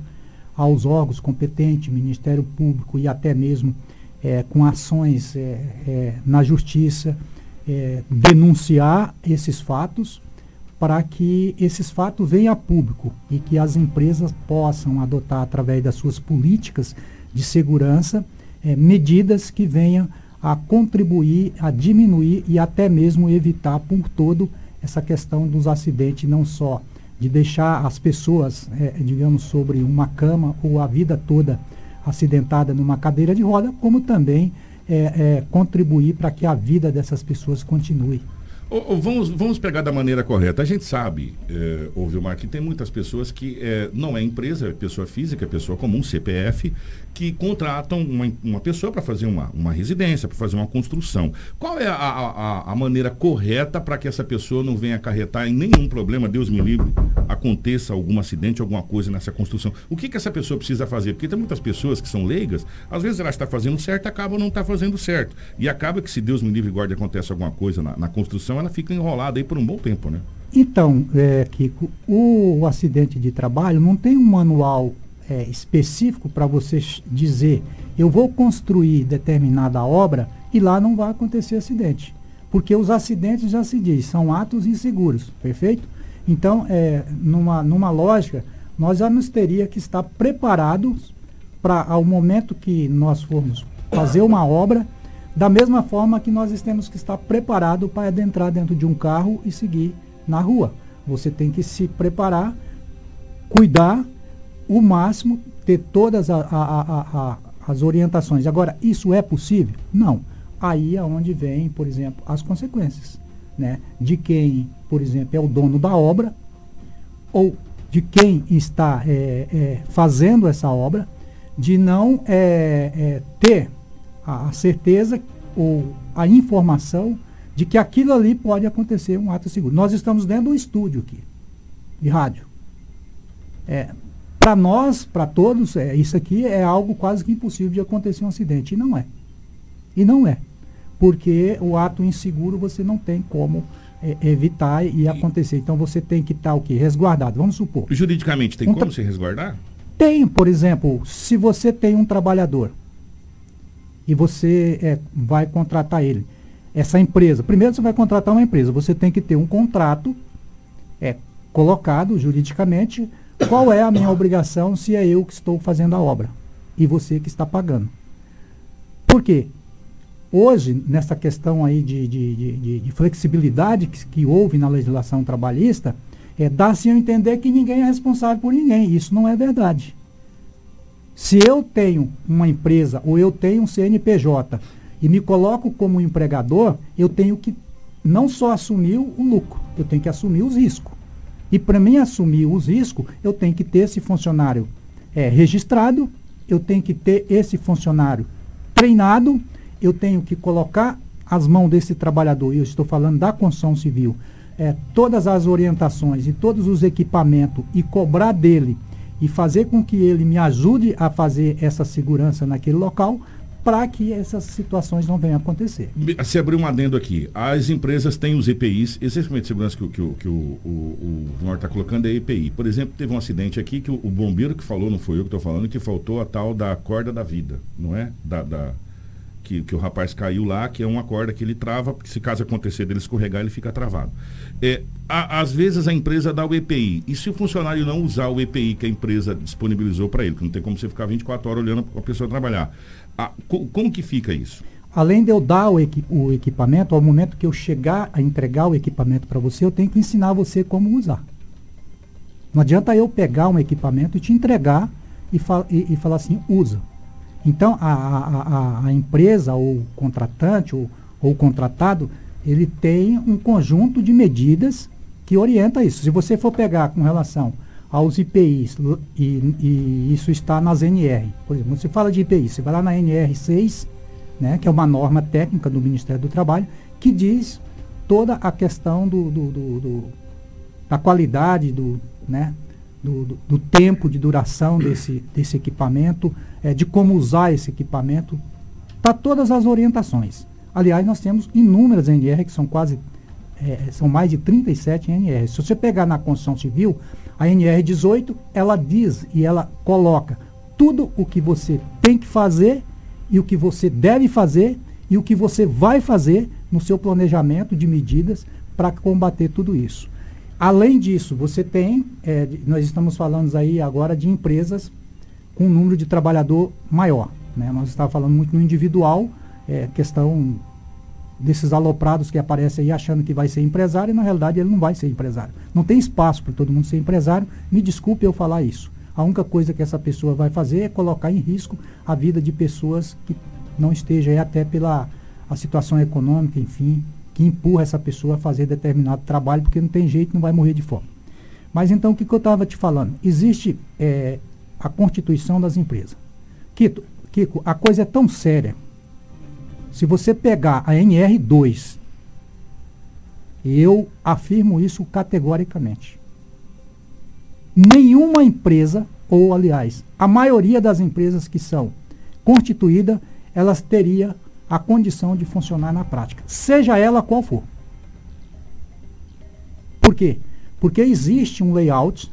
aos órgãos competentes, Ministério Público e até mesmo é, com ações é, é, na justiça, é, denunciar esses fatos para que esses fatos venham a público e que as empresas possam adotar através das suas políticas de segurança é, medidas que venham a contribuir, a diminuir e até mesmo evitar por todo essa questão dos acidentes, não só de deixar as pessoas, é, digamos, sobre uma cama ou a vida toda acidentada numa cadeira de roda, como também é, é, contribuir para que a vida dessas pessoas continue. Vamos, vamos pegar da maneira correta. A gente sabe, é, Vilmar, que tem muitas pessoas que é, não é empresa, é pessoa física, é pessoa comum, CPF, que contratam uma, uma pessoa para fazer uma, uma residência, para fazer uma construção. Qual é a, a, a maneira correta para que essa pessoa não venha acarretar em nenhum problema, Deus me livre, aconteça algum acidente, alguma coisa nessa construção? O que, que essa pessoa precisa fazer? Porque tem muitas pessoas que são leigas, às vezes ela está fazendo certo, acaba não está fazendo certo. E acaba que se Deus me livre e guarde acontece alguma coisa na, na construção, ela fica enrolada aí por um bom tempo, né? Então, é, Kiko, o, o acidente de trabalho não tem um manual é, específico para você dizer eu vou construir determinada obra e lá não vai acontecer acidente. Porque os acidentes já se diz, são atos inseguros, perfeito? Então, é, numa, numa lógica, nós já nos teria que estar preparados para ao momento que nós formos fazer uma obra, da mesma forma que nós temos que estar preparados para adentrar dentro de um carro e seguir na rua. Você tem que se preparar, cuidar o máximo, ter todas a- a- a- as orientações. Agora, isso é possível? Não. Aí é onde vem, por exemplo, as consequências. Né? De quem, por exemplo, é o dono da obra, ou de quem está é, é, fazendo essa obra, de não é, é, ter a, a certeza ou a informação de que aquilo ali pode acontecer um ato seguro. Nós estamos dentro de um estúdio aqui, de rádio. É, para nós, para todos, é, isso aqui é algo quase que impossível de acontecer um acidente. E não é. E não é. Porque o ato inseguro você não tem como evitar e acontecer. Então você tem que estar o quê? Resguardado. Vamos supor. Juridicamente, tem Um como tra- se resguardar? Tem, por exemplo, se você tem um trabalhador e você é, vai contratar ele, essa empresa, primeiro você vai contratar uma empresa, você tem que ter um contrato é, colocado juridicamente qual é a minha obrigação se é eu que estou fazendo a obra e você que está pagando. Por quê? Hoje, nessa questão aí de, de, de- de- de flexibilidade que, que houve na legislação trabalhista, é, dá-se a entender que ninguém é responsável por ninguém. Isso não é verdade. Se eu tenho uma empresa ou eu tenho um CNPJ e me coloco como empregador, eu tenho que não só assumir o lucro, eu tenho que assumir os riscos. E para mim assumir os riscos, eu tenho que ter esse funcionário é, registrado, eu tenho que ter esse funcionário treinado, eu tenho que colocar as mãos desse trabalhador, eu estou falando da construção civil, é, todas as orientações e todos os equipamentos e cobrar dele e fazer com que ele me ajude a fazer essa segurança naquele local para que essas situações não venham a acontecer. Se abrir um adendo aqui, as empresas têm os EPIs, esse equipamento de segurança que, o- que, que o, o, o está colocando é EPI. Por exemplo, teve um acidente aqui que o, o bombeiro que falou, não foi eu que estou falando, que faltou a tal da corda da vida, não é? Da, da- que, que o rapaz caiu lá, que é uma corda que ele trava, porque se caso acontecer dele escorregar, ele fica travado. É, a- às vezes a empresa dá o EPI, e se o funcionário não usar o EPI que a empresa disponibilizou para ele, que não tem como você ficar 24 horas olhando a pessoa trabalhar, a- co- como que fica isso? Além de eu dar o, equi- o equipamento, ao momento que eu chegar a entregar o equipamento para você, eu tenho que ensinar você como usar. Não adianta eu pegar um equipamento e te entregar e, e, e falar assim, usa. Então, a, a, a, empresa, ou o contratante, ou, ou o contratado, ele tem um conjunto de medidas que orienta isso. Se você for pegar com relação aos IPIs, e, e isso está nas NR, por exemplo, você fala de IPI, você vai lá na NR6, né, que é uma norma técnica do Ministério do Trabalho, que diz toda a questão do, do- do- do- da qualidade do, né, do, do- tempo de duração desse, desse equipamento, eh, de como usar esse equipamento, para todas as orientações. Aliás, nós temos inúmeras NR, que são quase, eh, são mais de 37 NR. Se você pegar na construção civil, a NR 18, ela diz e ela coloca tudo o que você tem que fazer e o que você deve fazer e o que você vai fazer no seu planejamento de medidas para combater tudo isso. Além disso, você tem, de- nós estamos falando aí agora de empresas com um número de trabalhador maior. Né? Nós estávamos falando muito no individual, eh, questão desses aloprados que aparecem aí achando que vai ser empresário e na realidade ele não vai ser empresário. Não tem espaço para todo mundo ser empresário. Me desculpe eu falar isso. A única coisa que essa pessoa vai fazer é colocar em risco a vida de pessoas que não esteja aí até pela a situação econômica, enfim, que empurra essa pessoa a fazer determinado trabalho porque não tem jeito, não vai morrer de fome. Mas então o que, que eu estava te falando? Existe eh, a constituição das empresas. Kito, Kiko, a coisa é tão séria se você pegar a NR2, eu afirmo isso categoricamente. Nenhuma empresa, ou aliás, a maioria das empresas que são constituídas, elas teria a condição de funcionar na prática, seja ela qual for. Por quê? Porque existe um layout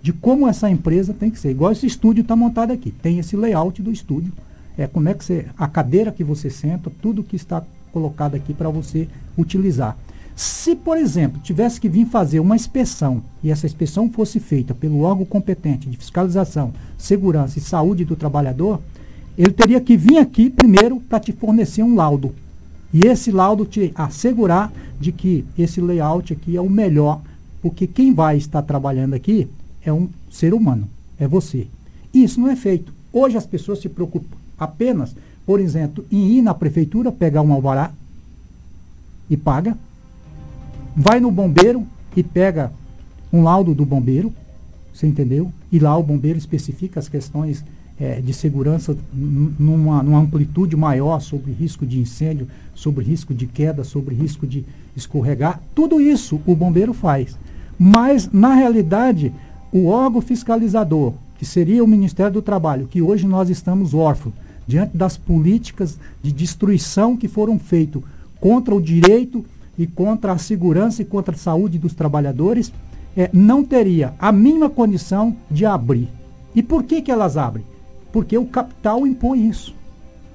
de como essa empresa tem que ser. Igual esse estúdio está montado aqui. Tem esse layout do estúdio. É como é que você. A cadeira que você senta, tudo que está colocado aqui para você utilizar. Se, por exemplo, tivesse que vir fazer uma inspeção e essa inspeção fosse feita pelo órgão competente de fiscalização, segurança e saúde do trabalhador, ele teria que vir aqui primeiro para te fornecer um laudo. E esse laudo te assegurar de que esse layout aqui é o melhor, porque quem vai estar trabalhando aqui é um ser humano, é você. Isso não é feito. Hoje as pessoas se preocupam apenas, por exemplo, em ir na prefeitura, pegar um alvará e paga, vai no bombeiro e pega um laudo do bombeiro, você entendeu? E lá o bombeiro especifica as questões é, de segurança numa, numa amplitude maior sobre risco de incêndio, sobre risco de queda, sobre risco de escorregar. Tudo isso o bombeiro faz. Mas, na realidade, o órgão fiscalizador, que seria o Ministério do Trabalho, que hoje nós estamos órfãos, diante das políticas de destruição que foram feitas contra o direito e contra a segurança e contra a saúde dos trabalhadores, é, não teria a mínima condição de abrir. E por que, que elas abrem? Porque o capital impõe isso.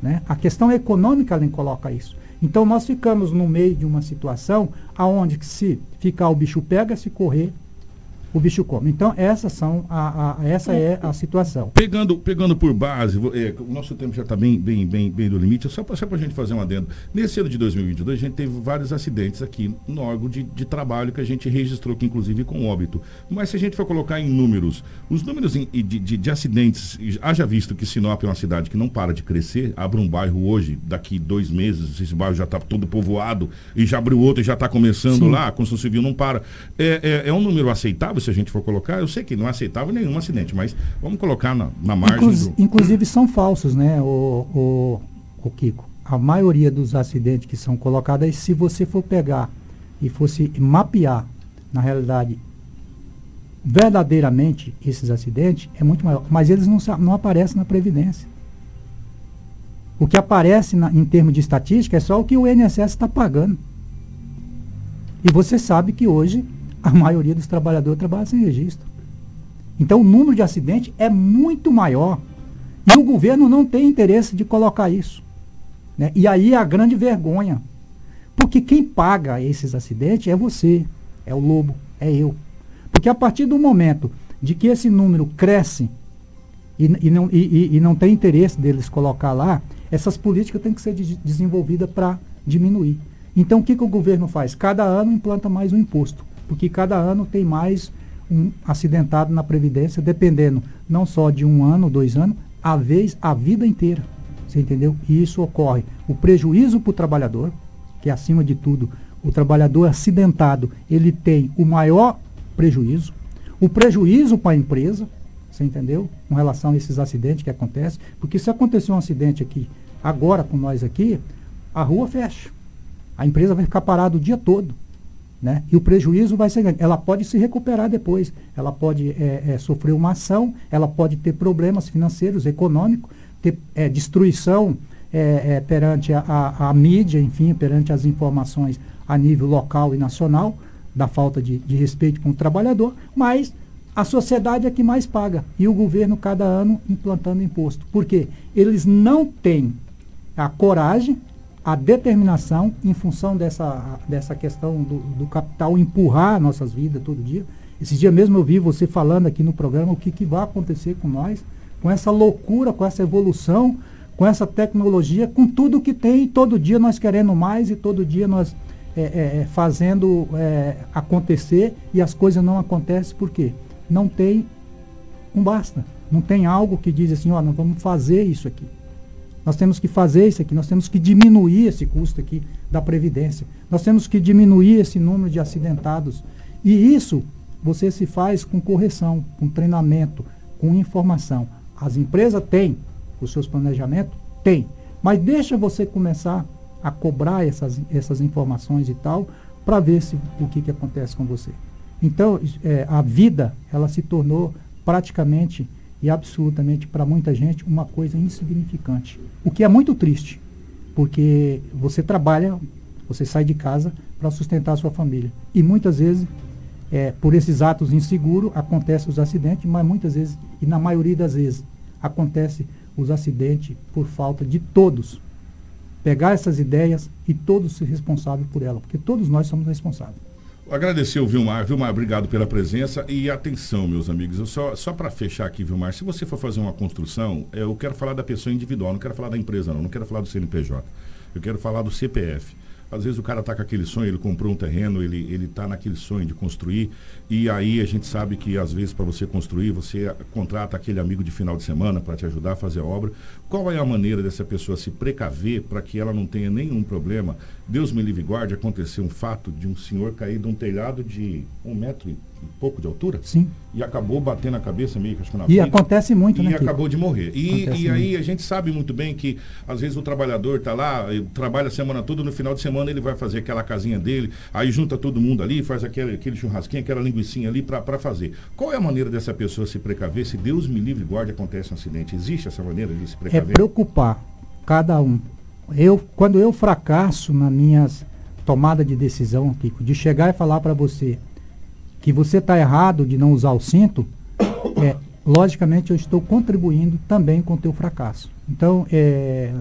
Né? A questão econômica nem coloca isso. Então nós ficamos no meio de uma situação aonde se ficar o bicho pega, se correr o bicho come. Então, essas são a, a, essa é a situação. Pegando, pegando por base, é, o nosso tempo já está bem, bem, bem, bem do limite, só para a gente fazer um adendo. Nesse ano de 2022, a gente teve vários acidentes aqui no órgão de, de trabalho que a gente registrou, que inclusive com óbito. Mas se a gente for colocar em números, os números de, de, de acidentes, haja visto que Sinop é uma cidade que não para de crescer, abre um bairro hoje, daqui dois meses, esse bairro já está todo povoado, e já abriu outro e já está começando Sim. lá, a construção civil não para. É, é, é um número aceitável se a gente for colocar, eu sei que não é aceitável nenhum acidente, mas vamos colocar na, na margem. do... Inclusive são falsos, né, o, o, o Kiko? A maioria dos acidentes que são colocados, se você for pegar e fosse mapear, na realidade, verdadeiramente esses acidentes, é muito maior. Mas eles não, não aparecem na Previdência. O que aparece na, em termos de estatística é só o que o INSS está pagando. E você sabe que hoje a maioria dos trabalhadores trabalha sem registro. Então o número de acidentes é muito maior. E o governo não tem interesse de colocar isso. Né? E aí é a grande vergonha. Porque quem paga esses acidentes é você, é o lobo, é eu. Porque a partir do momento de que esse número cresce e, e, não, e, e não tem interesse deles colocar lá, essas políticas têm que ser de, desenvolvidas para diminuir. Então o que, que o governo faz? Cada ano implanta mais um imposto porque cada ano tem mais um acidentado na Previdência, dependendo não só de um ano, dois anos, a vez, a vida inteira. Você entendeu? E isso ocorre. O prejuízo para o trabalhador, que é acima de tudo, o trabalhador acidentado, ele tem o maior prejuízo. O prejuízo para a empresa, você entendeu? Com relação a esses acidentes que acontecem. Porque se acontecer um acidente aqui, agora com nós aqui, a rua fecha. A empresa vai ficar parada o dia todo. Né? E o prejuízo vai ser grande. Ela pode se recuperar depois, ela pode é, é, sofrer uma ação, ela pode ter problemas financeiros, econômicos, ter é, destruição é, é, perante a, a, a, mídia, enfim, perante as informações a nível local e nacional, da falta de, de respeito com o trabalhador, mas a sociedade é que mais paga e o governo cada ano implantando imposto. Por quê? Eles não têm a coragem a determinação em função dessa, dessa questão do, do, capital empurrar nossas vidas todo dia. Esse dia mesmo eu vi você falando aqui no programa o que, que vai acontecer com nós, com essa loucura, com essa evolução, com essa tecnologia, com tudo que tem, todo dia nós querendo mais e todo dia nós é, é, é fazendo é, acontecer e as coisas não acontecem porque não tem um basta, não tem algo que diz assim, ó, nós vamos fazer isso aqui. Nós temos que fazer isso aqui, nós temos que diminuir esse custo aqui da Previdência. Nós temos que diminuir esse número de acidentados. E isso você se faz com correção, com treinamento, com informação. As empresas têm os seus planejamentos? Tem. Mas deixa você começar a cobrar essas, essas informações e tal, para ver se, o que, que acontece com você. Então, é, a vida, ela se tornou praticamente e absolutamente para muita gente uma coisa insignificante. O que é muito triste, porque você trabalha, você sai de casa para sustentar a sua família. E muitas vezes, é, por esses atos inseguros, acontecem os acidentes, mas muitas vezes, e na maioria das vezes, acontece os acidentes por falta de todos pegar essas ideias e todos ser responsáveis por elas, porque todos nós somos responsáveis. Agradecer o Vilmar. Vilmar, obrigado pela presença e atenção, meus amigos. Eu só só para fechar aqui, Vilmar, se você for fazer uma construção, eu quero falar da pessoa individual, não quero falar da empresa, não, não quero falar do CNPJ. Eu quero falar do CPF. Às vezes o cara está com aquele sonho, ele comprou um terreno, ele ele está naquele sonho de construir e aí a gente sabe que às vezes para você construir você contrata aquele amigo de final de semana para te ajudar a fazer a obra. Qual é a maneira dessa pessoa se precaver para que ela não tenha nenhum problema? Deus me livre guarde acontecer um fato de um senhor cair de um telhado de um metro pouco de altura. Sim. E acabou batendo a cabeça meio que acho que na E vida, acontece muito, e né? Kiko? acabou de morrer. E, Acontece e aí a gente sabe muito bem que às vezes o trabalhador está lá, ele trabalha a semana toda, no final de semana ele vai fazer aquela casinha dele, aí junta todo mundo ali, faz aquele, aquele churrasquinho, aquela linguiçinha ali para fazer. Qual é a maneira dessa pessoa se precaver se Deus me livre e guarde acontece um acidente? Existe essa maneira de se É precaver? preocupar cada um. Eu, quando eu fracasso na minhas tomada de decisão, Kiko, de chegar e falar para você que você está errado de não usar o cinto, é, logicamente eu estou contribuindo também com o teu fracasso. Então, é,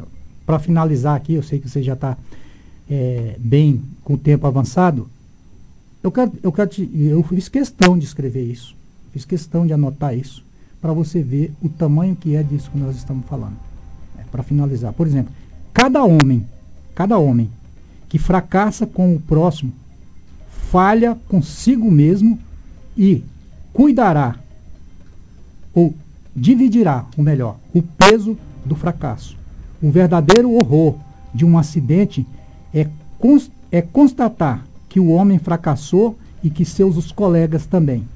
para finalizar aqui, eu sei que você já está bem com o tempo avançado, eu, quero, eu, quero te- eu fiz questão de escrever isso, fiz questão de anotar isso, para você ver o tamanho que é disso que nós estamos falando. para finalizar, por exemplo, cada homem, cada homem que fracassa com o próximo, falha consigo mesmo e cuidará ou dividirá, o melhor, o peso do fracasso. O verdadeiro horror de um acidente é, é constatar que o homem fracassou e que seus os colegas também.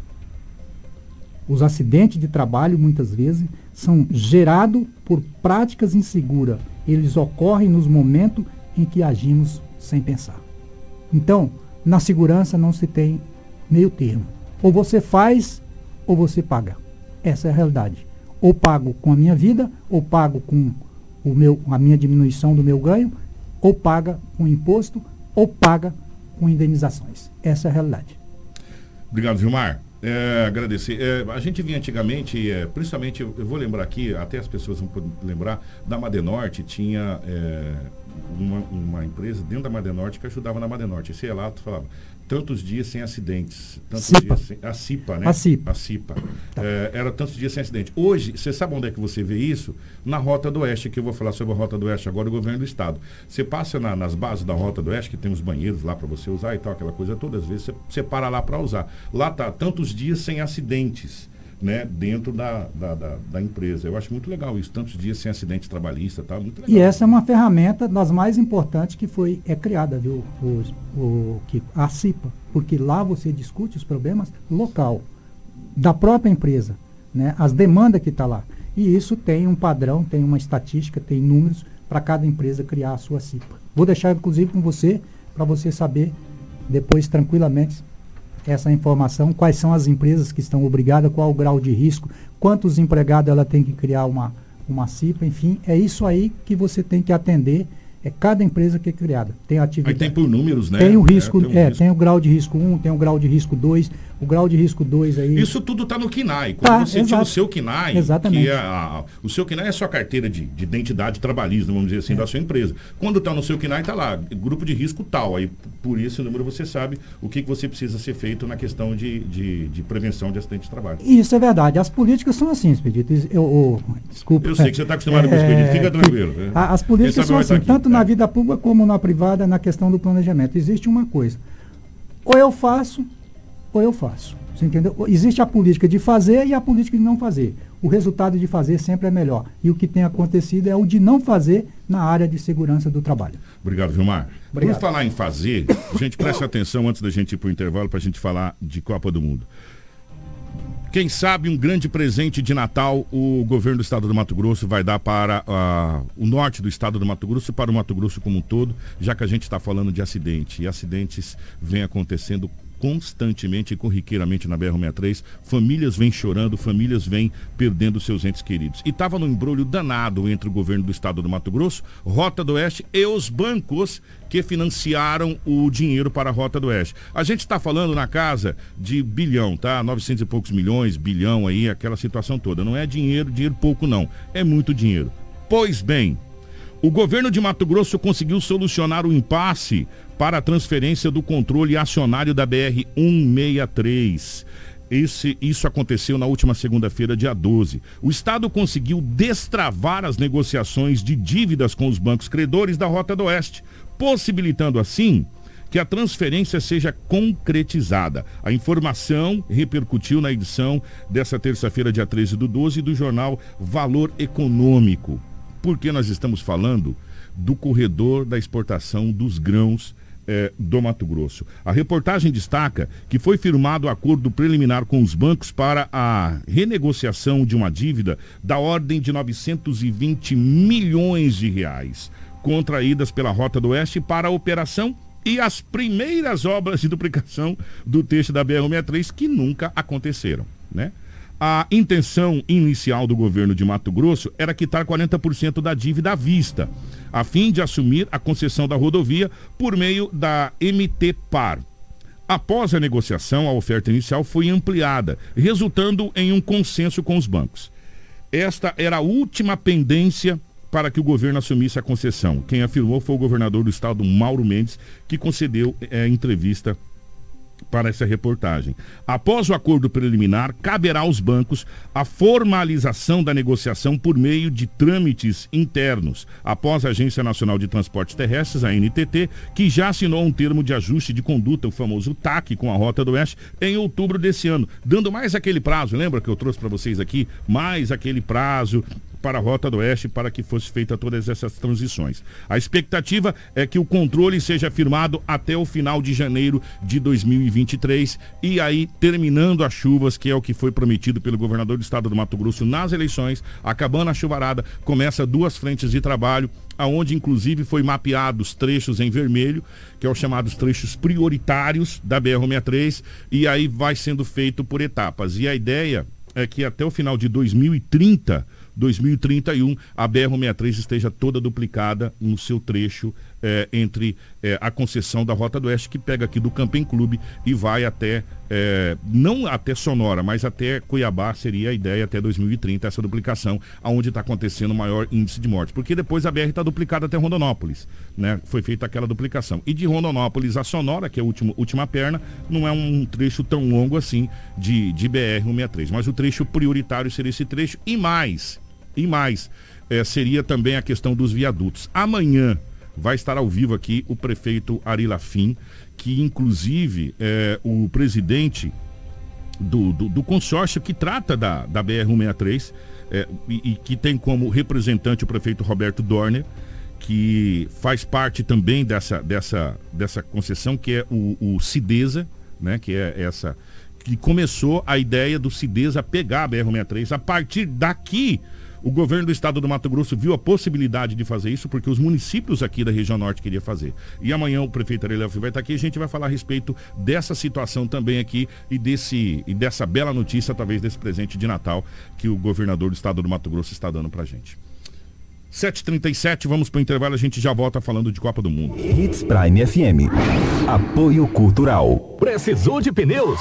Os acidentes de trabalho, muitas vezes, são gerados por práticas inseguras. Eles ocorrem nos momentos em que agimos sem pensar. Então, na segurança não se tem meio termo. Ou você faz, ou você paga. Essa é a realidade. Ou pago com a minha vida, ou pago com o meu, a minha diminuição do meu ganho, ou paga com imposto, ou paga com indenizações. Essa é a realidade. Obrigado, Gilmar. É, agradecer. É, a gente vinha antigamente, é, principalmente, eu, vou lembrar aqui, até as pessoas vão lembrar, da Madenorte tinha é, uma, uma empresa dentro da Madenorte que ajudava na Madenorte. Esse relato falava, tantos dias sem acidentes. Tantos CIPA. dias sem, a CIPA, né? A CIPA. A CIPA. É, era tantos dias sem acidente. Hoje, você sabe onde é que você vê isso? Na Rota do Oeste, que eu vou falar sobre a Rota do Oeste agora, o governo do Estado. Você passa na- nas bases da Rota do Oeste, que tem os banheiros lá para você usar e tal, aquela coisa toda, às vezes você, você para lá para usar. Lá tá tantos dias sem acidentes. Né, dentro da, da, da, da empresa. Eu acho muito legal isso, tantos dias sem acidente trabalhista, tá? Muito legal. E essa é uma ferramenta das mais importantes que foi é criada, viu, o, o, Kiko? a CIPA, porque lá você discute os problemas local, da própria empresa, né, as demandas que está lá. E isso tem um padrão, tem uma estatística, tem números para cada empresa criar a sua CIPA. Vou deixar inclusive com você, para você saber depois tranquilamente essa informação, quais são as empresas que estão obrigadas, qual o grau de risco, quantos empregados ela tem que criar uma, uma CIPA, enfim, é isso aí que você tem que atender, é cada empresa que é criada. Tem a Aí atividade. tem por números, né? Tem o risco, tem um é, risco. tem o grau de risco 1, tem o grau de risco 2, o grau de risco 2 aí. Isso tudo está no KINAI. Quando Tá, você tira o seu KINAI, Exatamente. que é a- o seu KINAI é a sua carteira de, de identidade trabalhista, vamos dizer assim, É. da sua empresa. Quando está no seu KINAI, está lá, grupo de risco tal. Aí, por esse número, você sabe o que, que você precisa ser feito na questão de, de, de prevenção de acidente de trabalho. Isso é verdade. As políticas são assim, Expedito. Eu, eu- desculpa. Eu sei que você está acostumado com o Expedito. Fica que- tranquilo. é. a- As políticas são estar assim, tanto na É. vida pública como na privada, na questão do planejamento. Existe uma coisa. Ou eu faço, ou eu faço. Você entendeu? Existe a política de fazer e a política de não fazer. O resultado de fazer sempre é melhor. E o que tem acontecido é o de não fazer na área de segurança do trabalho. Obrigado, Vilmar. Obrigado. Por falar em fazer, gente, preste atenção antes da gente ir para o intervalo para a gente falar de Copa do Mundo. Quem sabe um grande presente de Natal o governo do estado do Mato Grosso vai dar para ah, o norte do estado do Mato Grosso e para o Mato Grosso como um todo, já que a gente está falando de acidente. E acidentes vêm acontecendo constantemente e corriqueiramente na BR-63. Famílias vêm chorando, famílias vêm perdendo seus entes queridos. E estava no embrulho danado entre o governo do estado do Mato Grosso, Rota do Oeste e os bancos que financiaram o dinheiro para a Rota do Oeste. A gente está falando na casa de bilhão, tá? 900 e poucos milhões, bilhão aí, aquela situação toda. Não é dinheiro, dinheiro pouco não. É muito dinheiro. Pois bem, o governo de Mato Grosso conseguiu solucionar o impasse para a transferência do controle acionário da BR-163. Esse, isso aconteceu na última segunda-feira, dia 12. O Estado conseguiu destravar as negociações de dívidas com os bancos credores da Rota do Oeste, possibilitando assim que a transferência seja concretizada. A informação repercutiu na edição dessa terça-feira, dia 13 do 12, do jornal Valor Econômico. Porque nós estamos falando do corredor da exportação dos grãos eh, do Mato Grosso. A reportagem destaca que foi firmado acordo preliminar com os bancos para a renegociação de uma dívida da ordem de 920 milhões de reais, contraídas pela Rota do Oeste para a operação e as primeiras obras de duplicação do texto da BR-63 que nunca aconteceram, né? A intenção inicial do governo de Mato Grosso era quitar 40% da dívida à vista, a fim de assumir a concessão da rodovia por meio da MT Par. Após a negociação, a oferta inicial foi ampliada, resultando em um consenso com os bancos. Esta era a última pendência para que o governo assumisse a concessão. Quem afirmou foi o governador do estado, Mauro Mendes, que concedeu é, entrevista para essa reportagem. Após o acordo preliminar, caberá aos bancos a formalização da negociação por meio de trâmites internos, após a Agência Nacional de Transportes Terrestres, a NTT, que já assinou um termo de ajuste de conduta, o famoso TAC, com a Rota do Oeste, em outubro desse ano, dando mais aquele prazo, lembra que eu trouxe para vocês aqui? Mais aquele prazo para a Rota do Oeste para que fosse feita todas essas transições. A expectativa é que o controle seja firmado até o final de janeiro de 2023 e aí terminando as chuvas, que é o que foi prometido pelo governador do estado do Mato Grosso nas eleições, acabando a chuvarada, começa duas frentes de trabalho aonde inclusive foi mapeados trechos em vermelho, que é os chamados trechos prioritários da BR-63, e aí vai sendo feito por etapas. E a ideia é que até o final de 2030 2031 a BR-63 esteja toda duplicada no seu trecho é, entre é, a concessão da Rota do Oeste, que pega aqui do Camping Clube e vai até, é, não até Sonora, mas até Cuiabá, seria a ideia até 2030, essa duplicação, aonde está acontecendo o maior índice de mortes. Porque depois a BR está duplicada até Rondonópolis, né? Foi feita aquela duplicação. E de Rondonópolis a Sonora, que é a última, última perna, não é um trecho tão longo assim de, de BR-163. Mas o trecho prioritário seria esse trecho e mais e mais, é, seria também a questão dos viadutos. Amanhã vai estar ao vivo aqui o prefeito Ari Lafim, que inclusive é o presidente do, do, do, consórcio que trata da, da BR-163 é, e, e, que tem como representante o prefeito Roberto Dorner, que faz parte também dessa, dessa, dessa concessão, que é o, o Cidesa, né, que é essa que começou a ideia do Cidesa pegar a BR-163. A partir daqui, o governo do estado do Mato Grosso viu a possibilidade de fazer isso porque os municípios aqui da região norte queriam fazer. E amanhã o prefeito Arelef vai estar aqui e a gente vai falar a respeito dessa situação também aqui e, desse, e dessa bela notícia, talvez desse presente de Natal que o governador do estado do Mato Grosso está dando pra gente. 7h37, vamos para o intervalo, a gente já volta falando de Copa do Mundo. Hits Prime FM. Apoio Cultural. Precisou de pneus?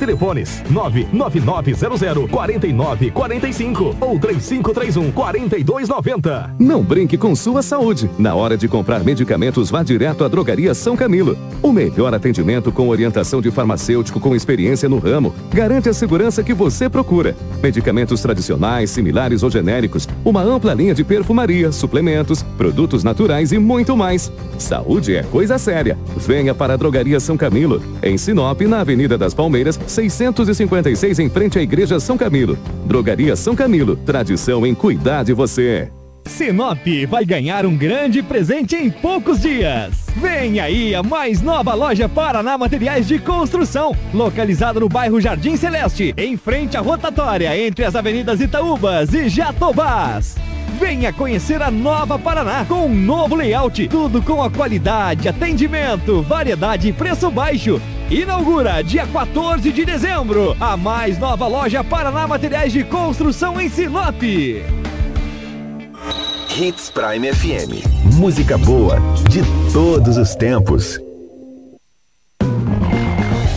Telefones 99900 4945 ou 3531 4290. Não brinque com sua saúde. Na hora de comprar medicamentos, vá direto à Drogaria São Camilo. O melhor atendimento com orientação de farmacêutico com experiência no ramo garante a segurança que você procura. Medicamentos tradicionais, similares ou genéricos, uma ampla linha de perfumaria, suplementos, produtos naturais e muito mais. Saúde é coisa séria. Venha para a Drogaria São Camilo, em Sinop, na Avenida das Palmeiras, 656 em frente à Igreja São Camilo. Drogaria São Camilo, tradição em cuidar de você. Sinop vai ganhar um grande presente em poucos dias. Vem aí a mais nova loja Paraná Materiais de Construção, localizada no bairro Jardim Celeste, em frente à rotatória entre as avenidas Itaúbas e Jatobás. Venha conhecer a nova Paraná com um novo layout, tudo com a qualidade, atendimento, variedade e preço baixo. Inaugura dia 14 de dezembro a mais nova loja Paraná Materiais de Construção em Sinop. Hits Prime FM. Música boa de todos os tempos.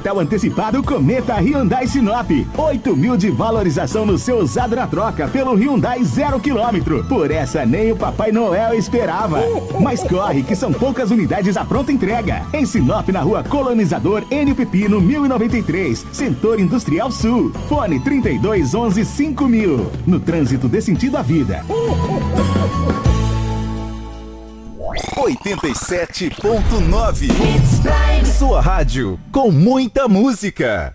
Natal antecipado Cometa Hyundai Sinop. 8 mil de valorização no seu usado na troca pelo Hyundai zero quilômetro. Por essa nem o Papai Noel esperava. Mas corre que são poucas unidades à pronta entrega. Em Sinop, na rua Colonizador N Pepino 1093, Setor Industrial Sul. Fone 32 11 5000. No trânsito dê sentido à vida. 87.9 Sua rádio com muita música.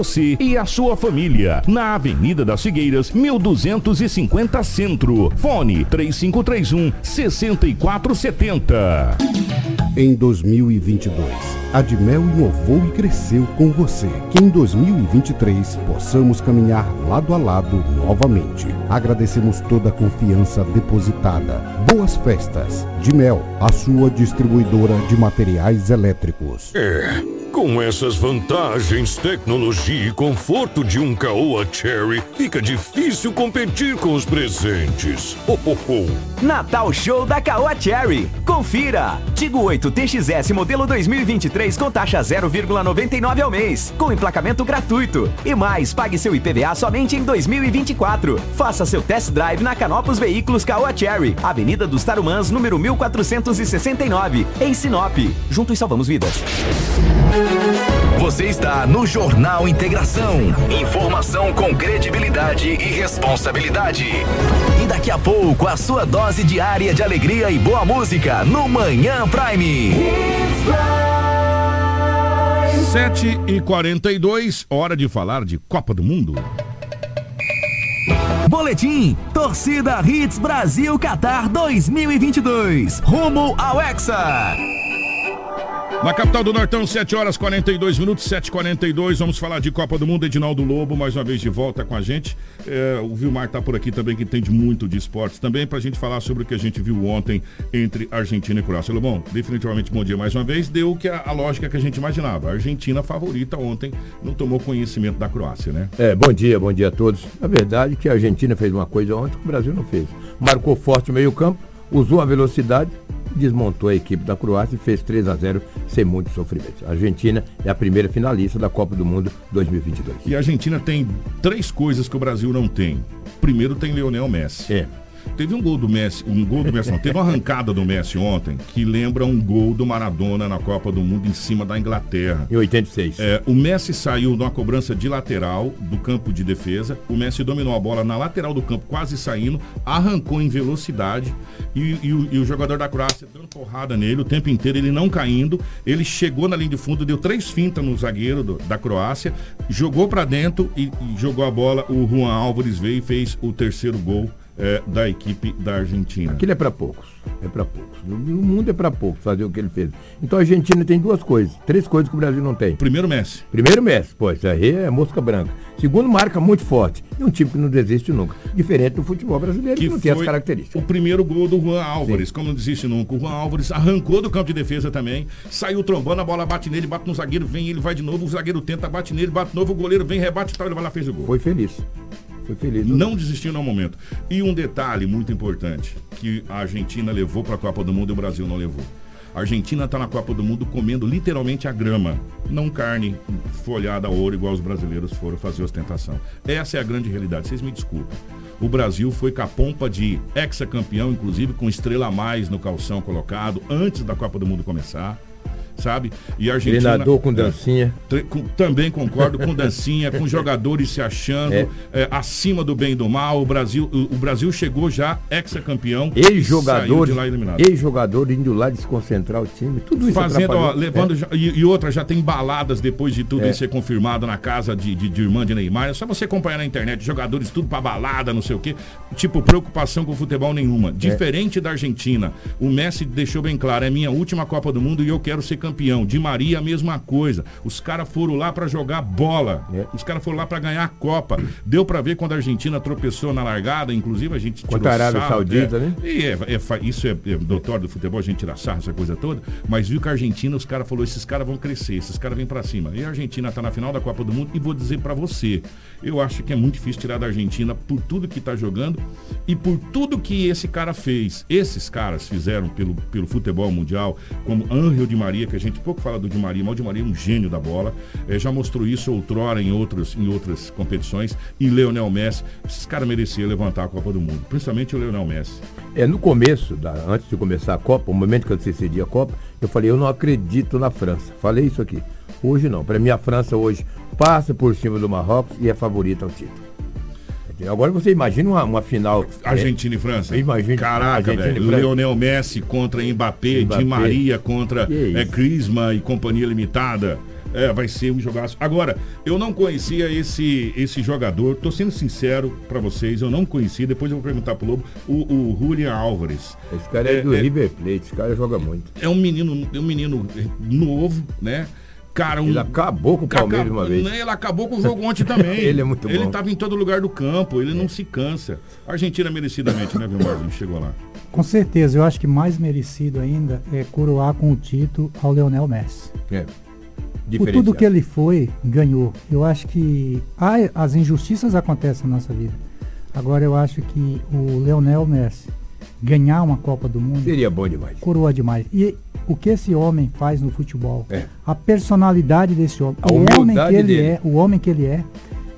e a sua família. Na Avenida das Figueiras, 1250 Centro. Fone 3531 6470. Em 2022, a Dimel inovou e cresceu com você. Que em 2023 possamos caminhar lado a lado novamente. Agradecemos toda a confiança depositada. Boas festas. Dimel, a sua distribuidora de materiais elétricos. É, com essas vantagens, tecnologia e conforto de um Caoa Cherry, fica difícil competir com os presentes. Ho, ho, ho. Natal Show da Caoa Cherry. Confira! Tigo 8 TXS modelo 2023 com taxa 0,99 ao mês, com emplacamento gratuito. E mais, pague seu IPVA somente em 2024. Faça seu test drive na Canopus Veículos Caoa Cherry, Avenida dos Tarumãs, número 1469, em Sinop. Juntos salvamos vidas. Você está no Jornal Integração. Informação com credibilidade e responsabilidade. E daqui a pouco, a sua dose diária de alegria e boa música no Manhã Prime. 7 e 42 hora de falar de Copa do Mundo. Boletim Torcida Hits Brasil Qatar 2022. Rumo ao Hexa. Na capital do Nortão, 7 horas 42 minutos, 7h42. Vamos falar de Copa do Mundo. Edinaldo Lobo, mais uma vez de volta com a gente. É, o Vilmar tá por aqui também, que entende muito de esportes também, pra gente falar sobre o que a gente viu ontem entre Argentina e Croácia. Lobão, definitivamente bom dia mais uma vez. Deu que a, a lógica que a gente imaginava. A Argentina favorita ontem não tomou conhecimento da Croácia, né? É, bom dia, bom dia a todos. Na verdade, que a Argentina fez uma coisa ontem que o Brasil não fez. Marcou forte o meio-campo, usou a velocidade, desmontou a equipe da Croácia e fez 3 a 0 sem muito sofrimento. A Argentina é a primeira finalista da Copa do Mundo 2022. E a Argentina tem três coisas que o Brasil não tem. Primeiro tem Lionel Messi. É. Teve um gol do Messi, um gol do Messi não, teve uma arrancada do Messi ontem que lembra um gol do Maradona na Copa do Mundo em cima da Inglaterra. Em 86. É, o Messi saiu numa cobrança de lateral do campo de defesa. O Messi dominou a bola na lateral do campo, quase saindo, arrancou em velocidade e, e o, e o jogador da Croácia dando porrada nele o tempo inteiro, ele não caindo. Ele chegou na linha de fundo, deu três fintas no zagueiro do- da Croácia, jogou pra dentro e, e jogou a bola. O Juan Álvares veio e fez o terceiro gol é, da equipe da Argentina. Aquilo é para poucos. É para poucos. No mundo é para poucos fazer o que ele fez. Então a Argentina tem duas coisas, três coisas que o Brasil não tem. Primeiro Messi. Primeiro Messi, pô, isso aí é mosca branca. Segundo, marca muito forte. E um time que não desiste nunca. Diferente do futebol brasileiro, que, não tem as características. O primeiro gol do Juan Álvares, como não desiste nunca. O Juan Álvares arrancou do campo de defesa também, saiu trombando, a bola bate nele, bate no zagueiro, vem, ele vai de novo, o zagueiro tenta, bate nele, bate novo, o goleiro vem, rebate e tal, ele vai lá fez o gol. Foi feliz. Foi feliz. Não desistiu no momento. E um detalhe muito importante que a Argentina levou para a Copa do Mundo e o Brasil não levou. A Argentina está na Copa do Mundo comendo literalmente a grama, não carne folhada a ouro igual os brasileiros foram fazer ostentação. Essa é a grande realidade, vocês me desculpem. O Brasil foi com a pompa de ex-campeão, inclusive com estrela a mais no calção colocado, antes da Copa do Mundo começar sabe? E a Argentina. Treinador com dancinha. É, com, também concordo com dancinha, com jogadores se achando É. é, acima do bem e do mal. O Brasil, o, o Brasil chegou já ex-campeão. E saiu jogadores, de lá eliminado. e jogador indo lá desconcentrar o time, tudo isso Fazendo, ó, levando É. já- e, e outra, já tem baladas depois de tudo É. isso ser confirmado na casa de, de, de irmã de Neymar. É só você acompanhar na internet, jogadores tudo pra balada, não sei o quê. Tipo, preocupação com futebol nenhuma. Diferente da Argentina, o Messi deixou bem claro, é minha última Copa do Mundo e eu quero ser campeão. De Maria, a mesma coisa. Os caras foram lá pra jogar bola. Os caras foram lá pra ganhar a Copa. Deu pra ver quando a Argentina tropeçou na largada, inclusive a gente Contra a Arábia sarro, Saudita, é. né? E é- é isso é, é doutor do futebol, a gente tira sarro, essa coisa toda. Mas viu que a Argentina, os caras falaram, esses caras vão crescer, esses caras vêm pra cima. E a Argentina tá na final da Copa do Mundo e vou dizer pra você, eu acho que é muito difícil tirar da Argentina por tudo que tá jogando e por tudo que esse cara fez. Esses caras fizeram pelo, pelo futebol mundial, como Angel Di Maria, que a gente pouco fala do Di Maria, mas o Di Maria é um gênio da bola. Eh, já mostrou isso outrora em, outros, em outras competições. E Leonel Messi, esses caras mereciam levantar a Copa do Mundo, principalmente o Leonel Messi. É, no começo, da- antes de começar a Copa, o momento que eu decidi a Copa, eu falei, eu não acredito na França. Falei isso aqui. Hoje não. Para mim, a França hoje passa por cima do Marrocos e é favorita ao título. Agora você imagina uma, uma final. Argentina e França. Imagina. Caraca, velho. Leonel Messi contra Mbappé, Mbappé. Di Maria contra é, Crisma e Companhia Limitada. É, vai ser um jogaço. Agora, eu não conhecia esse, esse jogador, tô sendo sincero pra vocês, eu não conhecia, depois eu vou perguntar pro Lobo, o, o Julian Álvares. Esse cara é, do River Plate, esse cara joga muito. É um menino, é um menino novo, né? Cara, um... Ele acabou com o Palmeiras Acabou- uma vez. né, Ele acabou com o jogo ontem também. Ele é muito Ele bom. estava em todo lugar do campo, ele não se cansa. A Argentina merecidamente, né, Vilmar? Ele chegou lá. Com certeza, eu acho que mais merecido ainda é coroar com o título ao Leonel Messi. É. Por tudo que ele foi, ganhou. Eu acho que há, as injustiças acontecem na nossa vida. Agora eu acho que o Leonel Messi ganhar uma Copa do Mundo Seria bom demais. coroa demais. E o que esse homem faz no futebol, É. a personalidade desse homem, A o homem que ele dele. é, o homem que ele é,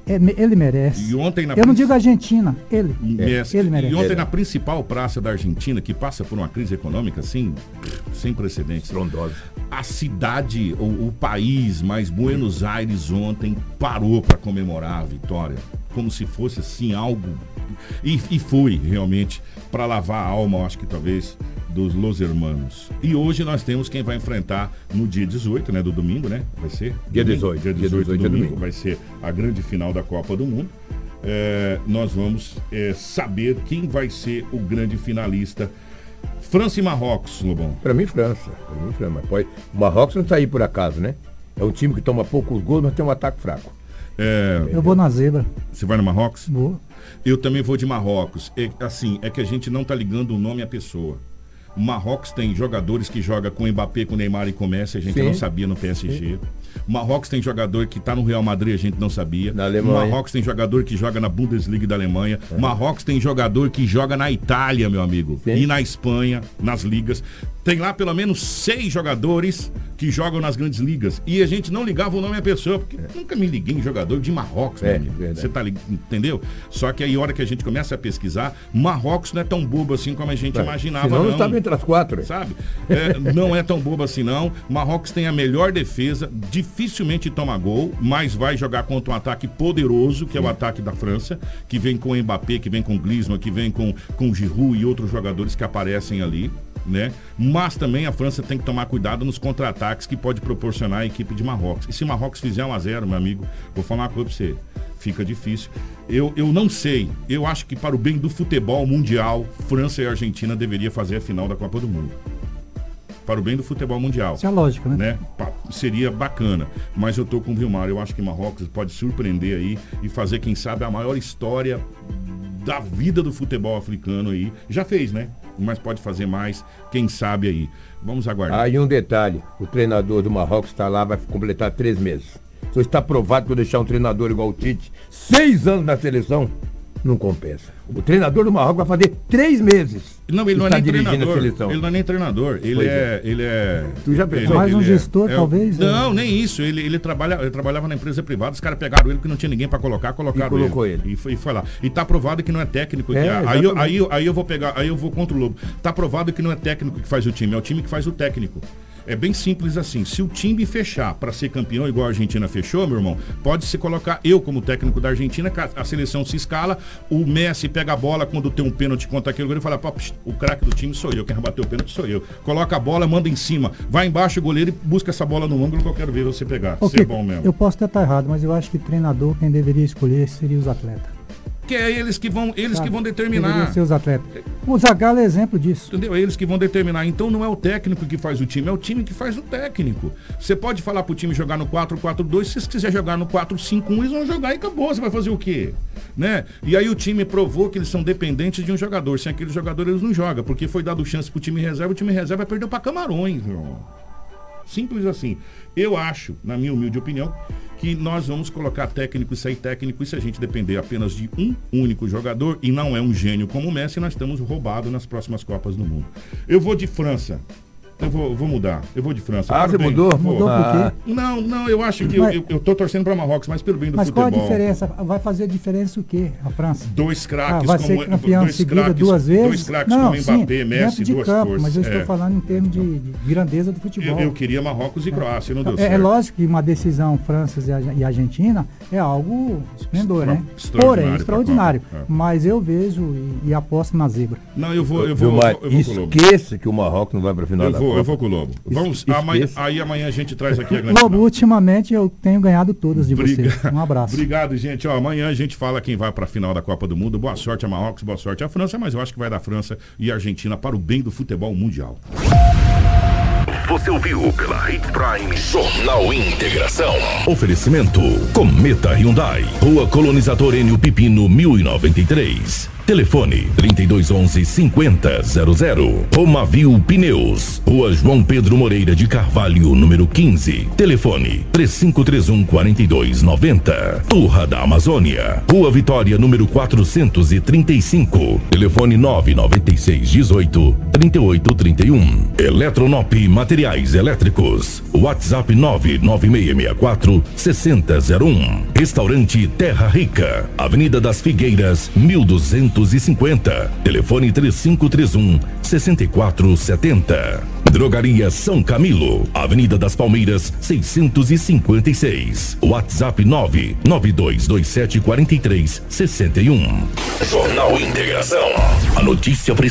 é ele merece. E ontem na Eu não digo Argentina, ele. Messi. Ele merece. E ontem na principal praça da Argentina, que passa por uma crise econômica assim, sem precedentes. Frondosa. A cidade, o, o país, mais Buenos Aires ontem parou para comemorar a vitória. Como se fosse assim algo. E, e foi realmente para lavar a alma, eu acho que talvez, dos Los Hermanos. E hoje nós temos quem vai enfrentar no dia 18, né? Do domingo, né? Vai ser? Dia Domingo? 18, Dia dia 18, 18 é domingo, domingo. vai ser a grande final da Copa do Mundo. É, nós vamos é, saber quem vai ser o grande finalista. França e Marrocos, Lobão. Pra mim, França. Pra mim, França. Mas pode... O Marrocos não tá aí por acaso, né? É um time que toma poucos gols, mas tem um ataque fraco. É, Eu vou na zebra. Você vai no Marrocos? Vou. Eu também vou de Marrocos. É, assim, é que a gente não tá ligando o nome à pessoa. O Marrocos tem jogadores que joga com Mbappé, com Neymar e com Messi, a gente Sim. não sabia no PSG. O Marrocos tem jogador que tá no Real Madrid, a gente não sabia. Na Alemanha. O Marrocos tem jogador que joga na Bundesliga da Alemanha. O Marrocos tem jogador que joga na Itália, meu amigo. E na Espanha, nas ligas. Tem lá pelo menos seis jogadores que jogam nas grandes ligas. E a gente não ligava o nome à pessoa, porque nunca me liguei em jogador de Marrocos, É. Você tá lig- entendeu? Só que aí, a hora que a gente começa a pesquisar, Marrocos não é tão bobo assim como a gente É, imaginava, senão não não. estava entre as quatro. Sabe? É, não é tão bobo assim, não. Marrocos tem a melhor defesa, dificilmente toma gol, mas vai jogar contra um ataque poderoso, que é o ataque da França, que vem com o Mbappé, que vem com o Griezmann, que vem com, com o Giroud e outros jogadores que aparecem ali. Né? Mas também a França tem que tomar cuidado nos contra-ataques que pode proporcionar a equipe de Marrocos. E se Marrocos fizer 1 a 0 meu amigo, vou falar uma coisa pra você. Fica difícil. Eu, eu não sei. Eu acho que para o bem do futebol mundial, França e Argentina deveria fazer a final da Copa do Mundo. Para o bem do futebol mundial. Isso é lógico, né? né? Seria bacana. Mas eu tô com o Vilmar. Eu acho que Marrocos pode surpreender aí e fazer, quem sabe, a maior história da vida do futebol africano aí. Já fez, né? Mas pode fazer mais, quem sabe aí. Vamos aguardar. Aí um detalhe, o treinador do Marrocos está lá, vai completar três meses. Se está provado que eu deixar um treinador igual o Tite, seis anos na seleção, Não compensa. O treinador do Marrocos vai fazer três meses. Não, ele não é nem treinador. Ele não é nem treinador. Ele Pois é, Ele é. Tu já ele- pensou? Mais um ele é- gestor, é talvez, é. Não, nem isso. Ele, ele, trabalha, ele trabalhava na empresa privada, os caras pegaram ele porque não tinha ninguém pra colocar, colocaram E colocou ele. E foi, e foi lá. E tá provado que não é técnico. que É, é- aí, eu, aí, eu, aí eu vou pegar, aí eu vou contra o Lobo. Tá provado que não é técnico que faz o time, é o time que faz o técnico. É bem simples assim. Se o time fechar para ser campeão, igual a Argentina fechou, meu irmão, pode se colocar eu como técnico da Argentina, a seleção se escala, o Messi pega a bola quando tem um pênalti contra aquele goleiro e fala, "Pô, psh, o craque do time sou eu, quem bateu o pênalti sou eu. Coloca a bola, manda em cima, vai embaixo o goleiro e busca essa bola no ângulo que eu quero ver você pegar. Ok, Ser bom mesmo. Eu posso até estar errado, mas eu acho que treinador quem deveria escolher seria os atletas. Que é eles que vão, eles sabe? que vão determinar. ser os atletas. O Zagallo é exemplo disso. Entendeu? É eles que vão determinar. Então não é o técnico que faz o time, é o time que faz o técnico. Você pode falar pro time jogar no 4-4-2, se quiser jogar no 4-5-1, eles vão jogar e acabou. Você vai fazer o quê? Né? E aí o time provou que eles são dependentes de um jogador. Sem aquele jogador eles não jogam, porque foi dado chance pro time reserva, o time reserva perdeu para Camarões, meu. Simples assim. Eu acho, na minha humilde opinião, que nós vamos colocar técnico e sair técnico e se a gente depender apenas de um único jogador e não é um gênio como o Messi, nós estamos roubados nas próximas Copas do Mundo. Eu vou de França. Eu vou, vou mudar. Eu vou de França. Ah, você bem. mudou? Mudou por quê? Não, não, eu acho que eu, Mas- eu, eu tô torcendo para Marrocos, mas pelo bem do Mas qual futebol. a diferença? Vai fazer diferença o quê? A França? Dois craques Ah, vai como ser campeão dois seguida craques- duas vezes? Dois craques não, como sim, Mbappé, Messi, dentro de duas campo, forças. mas eu estou É. falando em termos de, de grandeza do futebol. Eu, eu queria Marrocos e Croácia, não deu É, certo. é lógico que uma decisão França e Argentina é algo esplendor, né? extraordinário Porém, pra extraordinário. É. Mas eu vejo e, e aposto na zebra. Não, eu vou, eu vou, Mário? eu vou com o Lobo. Esqueça que o Marrocos não vai para a final Eu da vou, Copa. eu vou com o Lobo. Vamos, amanhã, aí amanhã a gente traz aqui a grande Lobo, ultimamente eu tenho ganhado todas de você. Um abraço. Obrigado, gente. Ó, amanhã a gente fala quem vai para a final da Copa do Mundo. Boa sorte a Marrocos, boa sorte a França, mas eu acho que vai dar França e Argentina para o bem do futebol mundial. Você ouviu pela Hits Prime Jornal Integração. Oferecimento Cometa Hyundai. Rua Colonizador Enio Pipino 1093. Telefone 3211 5000. Romavil Pneus. Rua João Pedro Moreira de Carvalho, número 15. Telefone 3531 4290. Turra da Amazônia. Rua Vitória, número 435. Telefone 996 18 3831. Eletronop Materiais Elétricos. WhatsApp 99664 6001. Restaurante Terra Rica. Avenida das Figueiras, 1250. Telefone 3531 6470. Drogaria São Camilo. Avenida das Palmeiras, 656. WhatsApp 99227 4361. Jornal Integração. A notícia precisa.